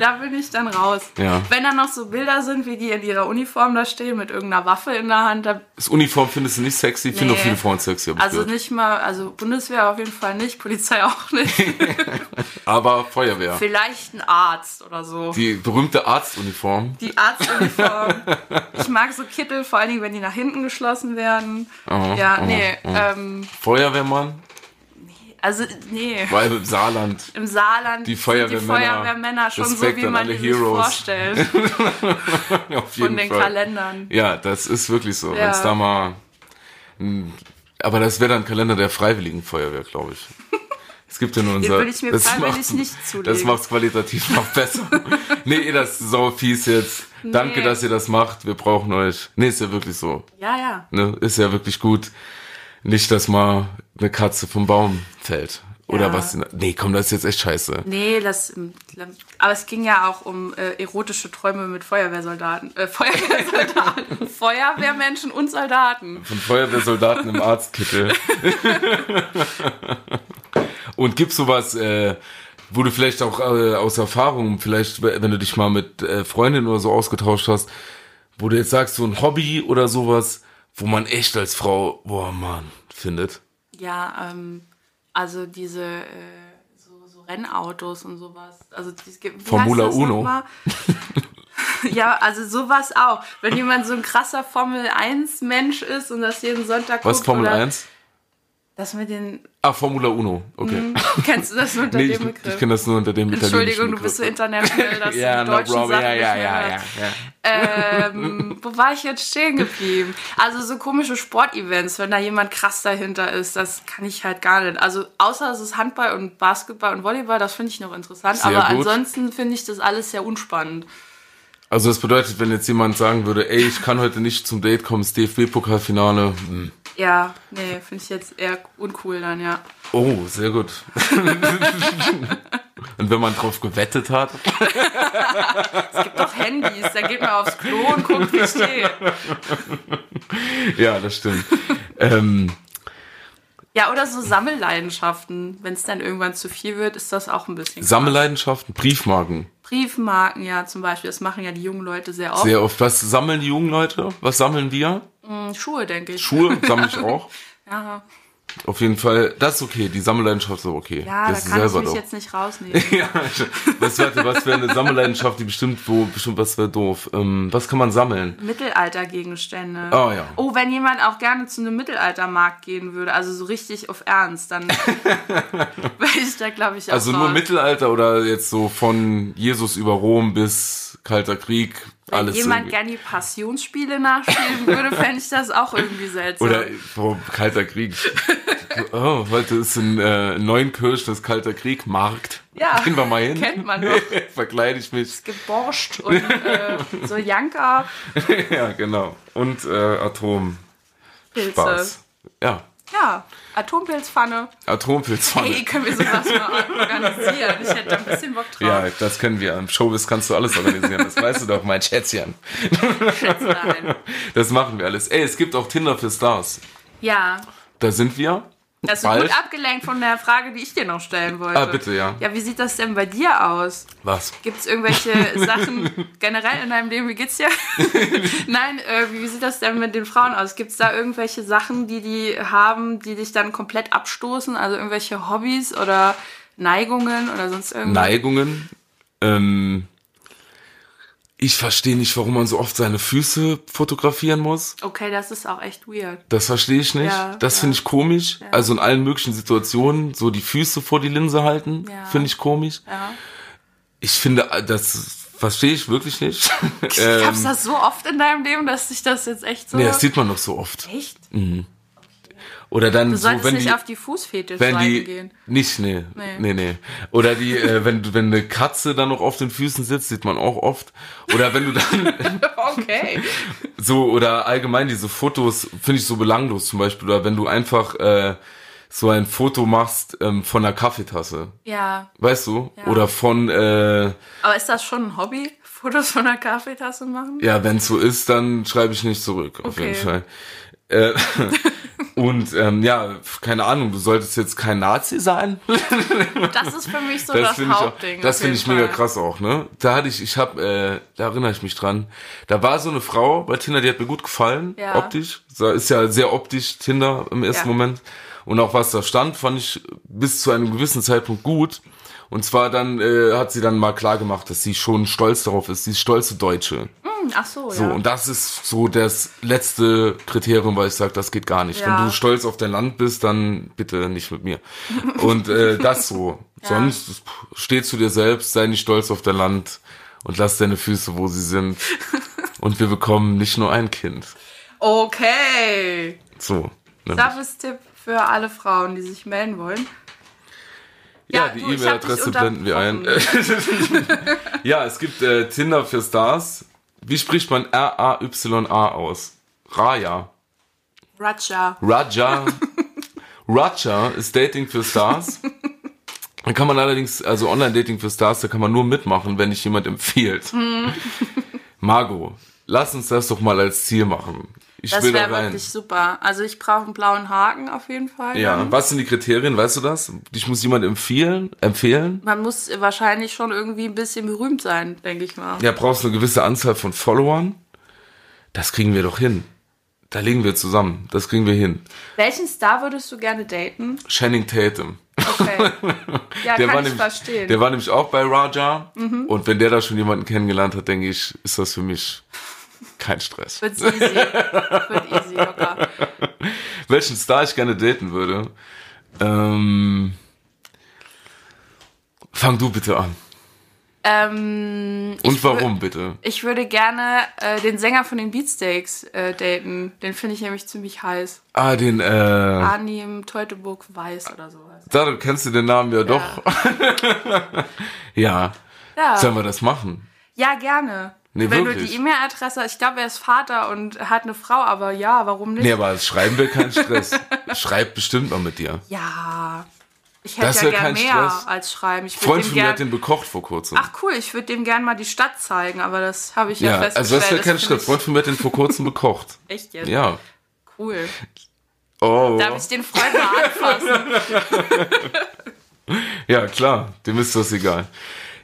da bin ich dann raus. Ja. Wenn da noch so Bilder sind, wie die in ihrer Uniform da stehen, mit irgendeiner Waffe in der Hand, da, Das Uniform findest du nicht sexy? Ich finde Nee. auch viele Frauen sexy, also gehört. nicht mal, also Bundeswehr auf jeden Fall nicht, Polizei auch nicht. Aber Feuerwehr. Vielleicht ein Arzt oder so. Die berühmte Arztuniform. Die Arztuniform. ich mag so Kittel, vor allen Dingen, wenn die nach hinten geschlossen werden. Oh, ja, oh, nee, oh. ähm, Feuerwehrmann, also nee. weil im Saarland. Im Saarland Die Feuerwehrmänner. die Feuerwehrmänner schon Respekt so, wie an man die sich vorstellt. Auf jeden Von den Fall. Kalendern. Ja, das ist wirklich so. Ja. Wenn es da mal. Aber das wäre dann Kalender der Freiwilligen Feuerwehr, glaube ich. Es gibt ja nur unser. würde ich mir das macht's- nicht zulegen. Das macht's qualitativ noch besser. nee, das ist sau fies jetzt. Danke, Nee. dass ihr das macht. Wir brauchen euch. Nee, ist ja wirklich so. Ja, ja. Ne? Ist ja wirklich gut. Nicht, dass mal eine Katze vom Baum fällt. Oder Ja. was? Nee, komm, das ist jetzt echt scheiße. Nee, das. Aber es ging ja auch um äh, erotische Träume mit Feuerwehrsoldaten. Äh, Feuerwehrsoldaten. Feuerwehrmenschen und Soldaten. Von Feuerwehrsoldaten im Arztkittel. Und gibt's sowas, äh, wo du vielleicht auch äh, aus Erfahrung, vielleicht, wenn du dich mal mit äh, Freundinnen oder so ausgetauscht hast, wo du jetzt sagst, so ein Hobby oder sowas, wo man echt als Frau, boah, Mann, findet. Ja, ähm, also diese äh, so, so Rennautos und sowas. Also wie heißt Formula Uno. ja, also sowas auch. Wenn jemand so ein krasser Formel 1 Mensch ist und das jeden Sonntag Was, guckt, Formel oder 1? Das mit den Ah, Formula Uno, okay. kennst du das nur unter Nee, dem ich, Begriff? ich kenne das nur unter dem italienischen Entschuldigung, du bist so Begriff. international, dass Ja, du die no deutschen Sachen ja, ja, ja, ja, ja. Ähm, wo war ich jetzt stehen geblieben? Also so komische Sportevents, wenn da jemand krass dahinter ist, das kann ich halt gar nicht. Also außer es ist Handball und Basketball und Volleyball, das finde ich noch interessant. Sehr aber gut. ansonsten finde ich das alles sehr unspannend. Also das bedeutet, wenn jetzt jemand sagen würde, ey, ich kann heute nicht zum Date kommen, das DFB-Pokalfinale. Hm. Ja, nee, finde ich jetzt eher uncool dann, ja. Oh, sehr gut. Und wenn man drauf gewettet hat, Es gibt doch Handys, da geht man aufs Klo und guckt, wie steht. ja, das stimmt. ähm, Ja, oder so Sammelleidenschaften. Wenn es dann irgendwann zu viel wird, ist das auch ein bisschen. Sammelleidenschaften, Briefmarken. Briefmarken, ja, zum Beispiel. Das machen ja die jungen Leute sehr oft. Sehr oft. Was sammeln die jungen Leute? Was sammeln wir? Hm, Schuhe, denke ich. Schuhe sammle ich auch. Ja, Auf jeden Fall, das ist okay. Die Sammelleidenschaft ist okay. ja da das ist kann ich mich doch. jetzt nicht rausnehmen. Ja, was, wäre eine Sammelleidenschaft, die bestimmt, wo, bestimmt, was wäre doof. Ähm, was kann man sammeln? Mittelaltergegenstände. Ah, ja. Oh, wenn jemand auch gerne zu einem Mittelaltermarkt gehen würde, also so richtig auf Ernst, dann wäre ich da, glaube ich, auch Also nur raus. Mittelalter oder jetzt so von Jesus über Rom bis Kalter Krieg, Wenn alles jemand gerne die Passionsspiele nachspielen würde, fände ich das auch irgendwie seltsam. Oder boah, Kalter Krieg. Oh, heute ist in äh, Neunkirch das Kalter Krieg Markt. Ja, Gehen wir mal hin. kennt man doch. Verkleide ich mich. Geborscht und äh, so Janka, ja, genau. Und äh, Atom Pilze. Spaß. Ja, Ja, Atompilzpfanne. Atompilzpfanne. Hey, können wir sowas mal organisieren? Ich hätte da ein bisschen Bock drauf. Ja, das können wir. Im Showbiz kannst du alles organisieren. Das weißt du doch, mein Schätzchen. Nein. Das machen wir alles. Ey, es gibt auch Tinder für Stars. Ja, Da sind wir. Das ist Bald. gut abgelenkt von der Frage, die ich dir noch stellen wollte. Ah, bitte, ja. Ja, wie sieht das denn bei dir aus? Was? Gibt es irgendwelche Sachen generell in deinem Leben? Wie geht's dir? Nein, äh, wie sieht das denn mit den Frauen aus? Gibt es da irgendwelche Sachen, die die haben, die dich dann komplett abstoßen? Also irgendwelche Hobbys oder Neigungen oder sonst irgendwas? Neigungen. Ähm, ich verstehe nicht, warum man so oft seine Füße fotografieren muss. Okay, das ist auch echt weird. Das verstehe ich nicht. Ja, das ja. finde ich komisch. Also in allen möglichen Situationen so die Füße vor die Linse halten, Ja. finde ich komisch. Ja. Ich finde, äh, das verstehe ich wirklich nicht. Gab's ähm, das so oft in deinem Leben, dass sich das jetzt echt so. nee, das sieht man doch so oft. echt? Oder dann Du so, solltest wenn nicht die, auf die wenn die gehen. nicht nee, Nee. nee nee oder die äh, wenn wenn eine Katze dann noch auf den Füßen sitzt sieht man auch oft oder wenn du dann Okay. so oder allgemein diese Fotos finde ich so belanglos zum Beispiel oder wenn du einfach äh, so ein Foto machst ähm, von einer Kaffeetasse Ja. weißt du Ja. oder von äh, Aber ist das schon ein Hobby? Fotos von einer Kaffeetasse machen? ja wenn es so ist dann schreibe ich nicht zurück auf Okay. jeden Fall äh, Und ähm, ja, keine Ahnung, du solltest jetzt kein Nazi sein. Das ist für mich so das, finde ich, auch- Hauptding. das finde ich mega Fall. krass auch, ne? Da hatte ich, ich habe, äh, da erinnere ich mich dran. Da war so eine Frau bei Tinder, die hat mir gut gefallen, Ja. optisch. Ist ja sehr optisch Tinder im ersten Ja. Moment. Und auch was da stand, fand ich bis zu einem gewissen Zeitpunkt gut. Und zwar dann äh, hat sie dann mal klar gemacht, dass sie schon stolz darauf ist. Sie ist stolze Deutsche. Hm, Ach so, So, ja. und das ist so das letzte Kriterium, weil ich sage, das geht gar nicht. Ja. Wenn du stolz auf dein Land bist, dann bitte nicht mit mir. Und äh, das so. Sonst pff, steh zu dir selbst, sei nicht stolz auf dein Land und lass deine Füße, wo sie sind. Und wir bekommen nicht nur ein Kind. Okay. So. Ne? Service-Tipp für alle Frauen, die sich melden wollen. Ja, Ja, die E-Mail-Adresse blenden wir ein. ja, es gibt äh, Tinder für Stars. Wie spricht man R-A-Y-A aus? Raya. Raja. Raja. Raja ist Dating für Stars. Dann kann man allerdings, also Online-Dating für Stars, da kann man nur mitmachen, wenn dich jemand empfiehlt. Hm. Margot, lass uns das doch mal als Ziel machen. Ich Das da wäre wirklich super. Also ich brauche einen blauen Haken auf jeden Fall. Ja, dann. was sind die Kriterien, weißt du das? Dich muss jemand empfehlen, empfehlen? Man muss wahrscheinlich schon irgendwie ein bisschen berühmt sein, denke ich mal. Ja, brauchst eine gewisse Anzahl von Followern. Das kriegen wir doch hin. Da legen wir zusammen. Das kriegen wir hin. Welchen Star würdest du gerne daten? Channing Tatum. Okay. Ja, Der kann war, ich nämlich, verstehen. Mhm. der war nämlich auch bei Raja. Und wenn der da schon jemanden kennengelernt hat, denke ich, ist das für mich kein Stress. Wird easy. Wird easy, locker. Welchen Star ich gerne daten würde? Ähm, fang du bitte an. Ähm, Und warum bitte? Ich würde gerne äh, den Sänger von den Beatsteaks äh, daten. Den finde ich nämlich ziemlich heiß. Ah, den, äh, Arnim Teutoburg Weiß oder sowas. da du kennst du den Namen ja doch. Ja. Ja, Sollen wir das machen? ja gerne. Nee, Wenn wirklich? du die E-Mail-Adresse, ich glaube, er ist Vater und hat eine Frau, aber ja, warum nicht? Nee, aber Schreiben wäre kein Stress. Schreib bestimmt mal mit dir. Ja, ich hätte Das ja gern kein mehr Stress. als schreiben. Ich Freund von mir hat den bekocht vor kurzem. Ach cool, ich würde dem gern mal die Stadt zeigen, aber das habe ich ja, ja, festgestellt. also das wäre kein find Stress. Freund von mir hat den vor kurzem bekocht. Echt jetzt? Ja. Cool. Oh. Darf ich den Freund mal anfassen? Ja, klar. Dem ist das egal.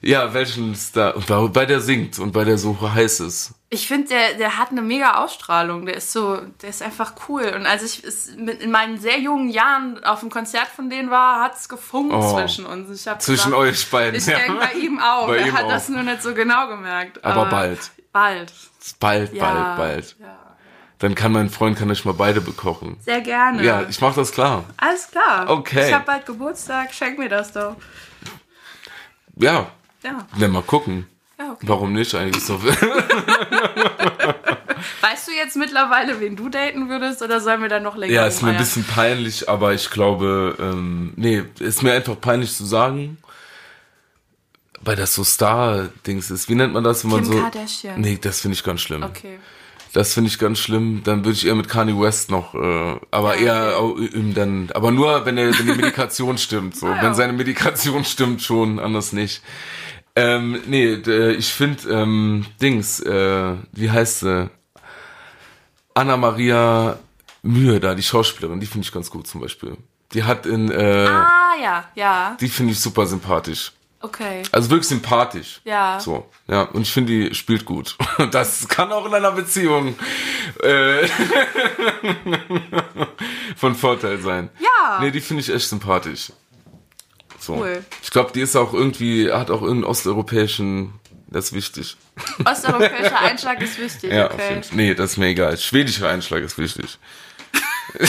Ja, welchen Star. Und bei, der singt und bei der so heiß ist. Ich finde, der, der hat eine mega Ausstrahlung. Der ist so, der ist einfach cool. Und als ich es mit, in meinen sehr jungen Jahren auf einem Konzert von denen war, hat es gefunkt Oh. zwischen uns. Zwischen gedacht, euch beiden. Ich ja. denke bei ihm auch. Bei er ihm hat auch. das nur nicht so genau gemerkt. Aber bald. Bald. Bald, Ja. bald, bald. Ja. Dann kann mein Freund, kann euch mal beide bekochen. Sehr gerne. Ja, ich mach das klar. Alles klar. Okay. Ich habe bald Geburtstag. Schenk mir das doch. Ja, Ja. dann mal gucken. ja okay. Warum nicht eigentlich so? Weißt du jetzt mittlerweile, wen du daten würdest, oder sollen wir dann noch länger Ja, ist mir ein bisschen peinlich, aber ich glaube, ähm, nee, ist mir einfach peinlich zu sagen, weil das so Star-Dings ist. Wie nennt man das, wenn man Kim so. Kardashian. Nee, das finde ich ganz schlimm. Okay. Das finde ich ganz schlimm. Dann würde ich eher mit Kanye West noch, äh, aber Ja, eher auch, ihm dann, aber nur wenn, er, wenn die Medikation stimmt. So, Ah, ja. wenn seine Medikation stimmt schon, anders nicht. Ähm, nee, d- ich finde ähm, Dings, äh, wie heißt sie? Anna Maria Mühe da, die Schauspielerin, die finde ich ganz gut zum Beispiel. Die hat in, äh, Ah, ja, ja. die finde ich super sympathisch. Okay. Also wirklich sympathisch. Ja. So, ja. Und ich finde, die spielt gut. Das kann auch in einer Beziehung äh, von Vorteil sein. Ja. Nee, die finde ich echt sympathisch. So. Cool. Ich glaube, die ist auch irgendwie, hat auch irgendeinen osteuropäischen, das ist wichtig. Osteuropäischer Einschlag ist wichtig, Ja, auf okay. jeden Fall. Nee, das ist mir egal. Schwedischer Einschlag ist wichtig.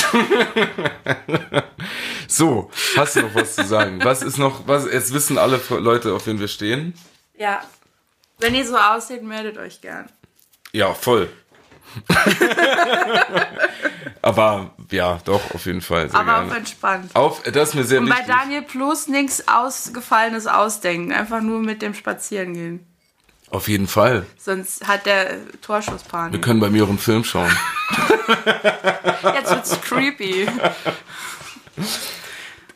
so, hast du noch was zu sagen? Was ist noch, was, jetzt wissen alle Leute, auf wen wir stehen? Ja. Wenn ihr so aussieht, meldet euch gern. Ja, voll. Aber ja, doch, auf jeden Fall. Aber auch gerne. entspannt. Auf, das ist mir sehr Und bei wichtig. Daniel plus nichts Ausgefallenes ausdenken. Einfach nur mit dem Spazieren gehen. Auf jeden Fall. Sonst hat der Wir Torschusspanik. können bei mir auch einen Film schauen. Jetzt wird's creepy.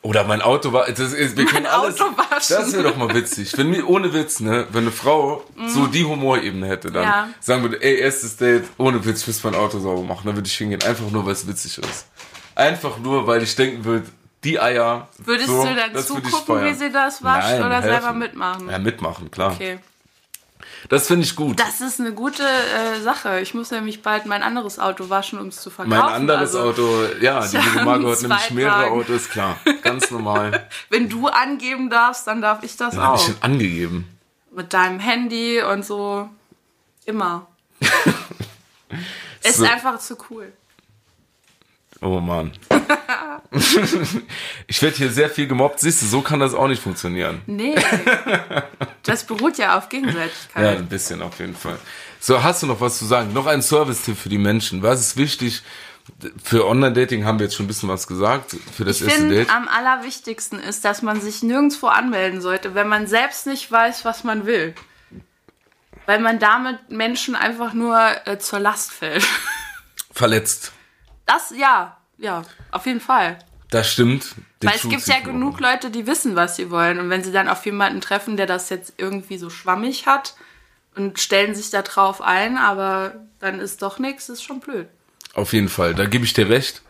Oder mein Auto war. Das ist, wir können alles. Auto waschen. Das wäre doch mal witzig. Wenn mir ohne Witz, ne, wenn eine Frau so die Humorebene hätte, dann Mhm. Ja. sagen würde, ey, erstes Date, ohne Witz, ich muss mein Auto sauber machen, dann würde ich hingehen. Einfach nur, weil es witzig ist. Einfach nur, weil ich denken würde, die Eier. Würdest so, du dann zugucken, wie sie das wascht Nein, oder helfen. selber mitmachen? Ja, mitmachen, klar. Okay. Das finde ich gut. Das ist eine gute äh, Sache. Ich muss nämlich bald mein anderes Auto waschen, um es zu verkaufen. mein anderes also, Auto, ja, die liebe Margot hat nämlich mehrere Autos, klar. Ganz normal. Wenn du angeben darfst, dann darf ich das Was habe ich auch. denn angegeben? Mit deinem Handy und so. Immer. Es So. ist einfach zu cool. Oh Mann. ich werde hier sehr viel gemobbt. Siehst du, so kann das auch nicht funktionieren. Nee. Das beruht ja auf Ja, Gegenseitigkeit. ein bisschen auf jeden Fall. So, hast du noch was zu sagen? Noch ein Service-Tipp für die Menschen. Was ist wichtig? Für Online-Dating haben wir jetzt schon ein bisschen was gesagt. Für das Ich erste finde, Date. am allerwichtigsten ist, dass man sich nirgendwo anmelden sollte, wenn man selbst nicht weiß, was man will. Weil man damit Menschen einfach nur äh, zur Last fällt. Verletzt. Das, ja, ja, auf jeden Fall. Das stimmt. Den Weil es gibt ja genug. Leute, die wissen, was sie wollen. Und wenn sie dann auf jemanden treffen, der das jetzt irgendwie so schwammig hat und stellen sich da drauf ein, aber dann ist doch nichts, ist schon blöd. Auf jeden Fall. Da gebe ich dir recht.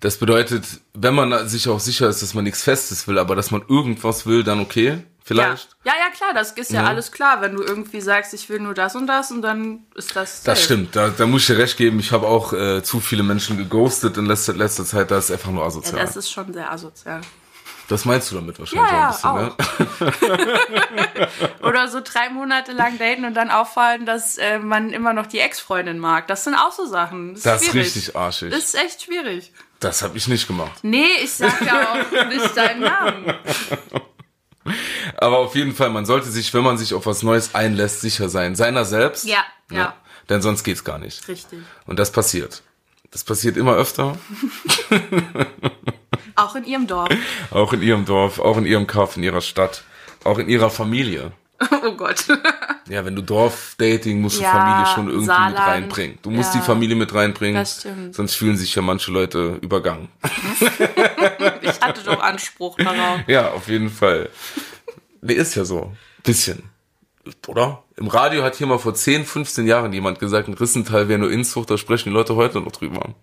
Das bedeutet, wenn man sich auch sicher ist, dass man nichts Festes will, aber dass man irgendwas will, dann okay. Vielleicht. Ja. ja, ja, klar, das ist ja, Ja. alles klar, wenn du irgendwie sagst, ich will nur das und das und dann ist das. Das safe. stimmt, da, da muss ich dir recht geben. Ich habe auch äh, zu viele Menschen geghostet in letzter, letzter Zeit. Das ist einfach nur Ja, asozial. das ist schon sehr asozial. das meinst du damit wahrscheinlich Ja, auch ein bisschen, ja, ne? Oder so drei Monate lang daten und dann auffallen, dass äh, man immer noch die Ex-Freundin mag. Das sind auch so Sachen. Das ist, Das ist richtig arschig. Das ist echt schwierig. Das habe ich nicht gemacht. Nee, ich sag ja auch nicht deinen Namen. Aber auf jeden Fall, man sollte sich, wenn man sich auf was Neues einlässt, sicher sein. Seiner selbst. Ja, ja. Denn sonst geht's gar nicht. Richtig. Und das passiert. Das passiert immer öfter. Auch in ihrem Dorf. Auch in ihrem Dorf, auch in ihrem Kaff, in ihrer Stadt, auch in ihrer Familie. Oh Gott. Ja, wenn du Dorfdating musst du Ja, Familie schon irgendwie Saarland. mit reinbringen. Du musst Ja. die Familie mit reinbringen. Das stimmt. Sonst fühlen sich ja manche Leute übergangen. Ich hatte doch Anspruch darauf. Ja, auf jeden Fall. Nee, ist ja so. Bisschen. Oder? Im Radio hat hier mal vor 10, 15 Jahren jemand gesagt, ein Rissental wäre nur Inzucht, da sprechen die Leute heute noch drüber.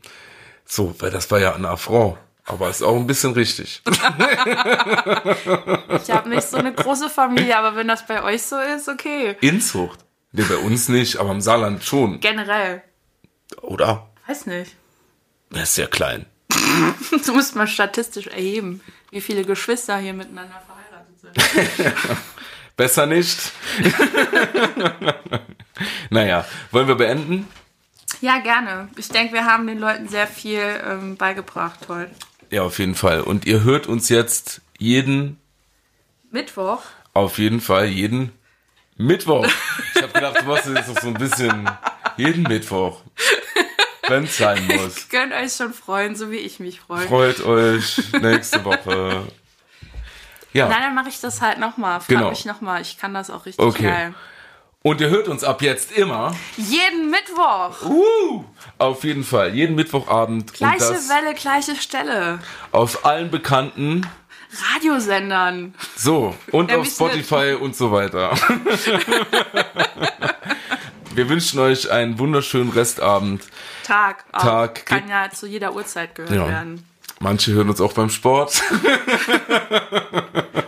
So, weil das war ja eine Affront. Aber ist auch ein bisschen richtig. Ich habe nicht so eine große Familie, aber wenn das bei euch so ist, okay. Inzucht? Nee, bei uns nicht, aber im Saarland schon. Generell. Oder? Weiß nicht. Er ist sehr klein. Du musst mal statistisch erheben, wie viele Geschwister hier miteinander verheiratet sind. Besser nicht. naja, wollen wir beenden? Ja, gerne. Ich denke, wir haben den Leuten sehr viel ähm, beigebracht heute. Ja, auf jeden Fall. Und ihr hört uns jetzt jeden, Mittwoch. auf jeden Fall jeden Mittwoch. Ich habe gedacht, du machst jetzt noch so ein bisschen jeden Mittwoch. Wenn es sein muss. Könnt euch schon freuen, so wie ich mich freue. Freut euch nächste Woche. Ja. Nein, dann mache ich das halt nochmal. Frag Genau. mich nochmal. Ich kann das auch richtig Okay. geil. Und ihr hört uns ab jetzt immer. Jeden Mittwoch. Uh, auf jeden Fall. Jeden Mittwochabend. Gleiche Welle, gleiche Stelle. auf allen bekannten. Radiosendern. So. Und auf Spotify und so weiter. Wir wünschen euch einen wunderschönen Restabend. Tag. Auch. Tag. Kann ja zu jeder Uhrzeit gehört Ja. werden. Manche hören uns auch beim Sport.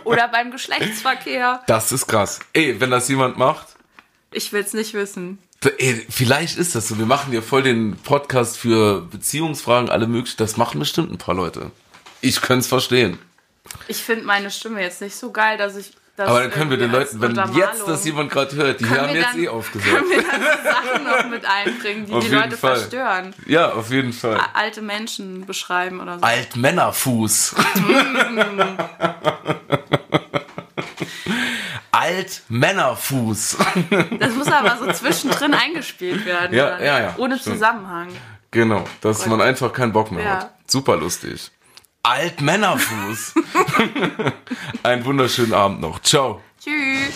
Oder beim Geschlechtsverkehr. Das ist krass. Ey, wenn das jemand macht, Ich will's nicht wissen. ey, vielleicht ist das so. Wir machen ja voll den Podcast für Beziehungsfragen, alle möglichen. Das machen bestimmt ein paar Leute. Ich könnte es verstehen. Ich finde meine Stimme jetzt nicht so geil, dass ich das Aber dann können wir den Leuten, wenn jetzt das jemand gerade hört, die haben jetzt dann- eh aufgehört. können wir dann so Sachen noch mit einbringen, die Auf die Leute Fall. verstören. Ja, auf jeden Fall. Alte Menschen beschreiben oder so. Altmännerfuß. Altmännerfuß. Das muss aber so zwischendrin eingespielt werden. Ja, dann. ja, ja, Ohne stimmt. Zusammenhang. Genau, dass man einfach keinen Bock mehr Ja. hat. Super lustig. Altmännerfuß. Einen wunderschönen Abend noch. Ciao. Tschüss.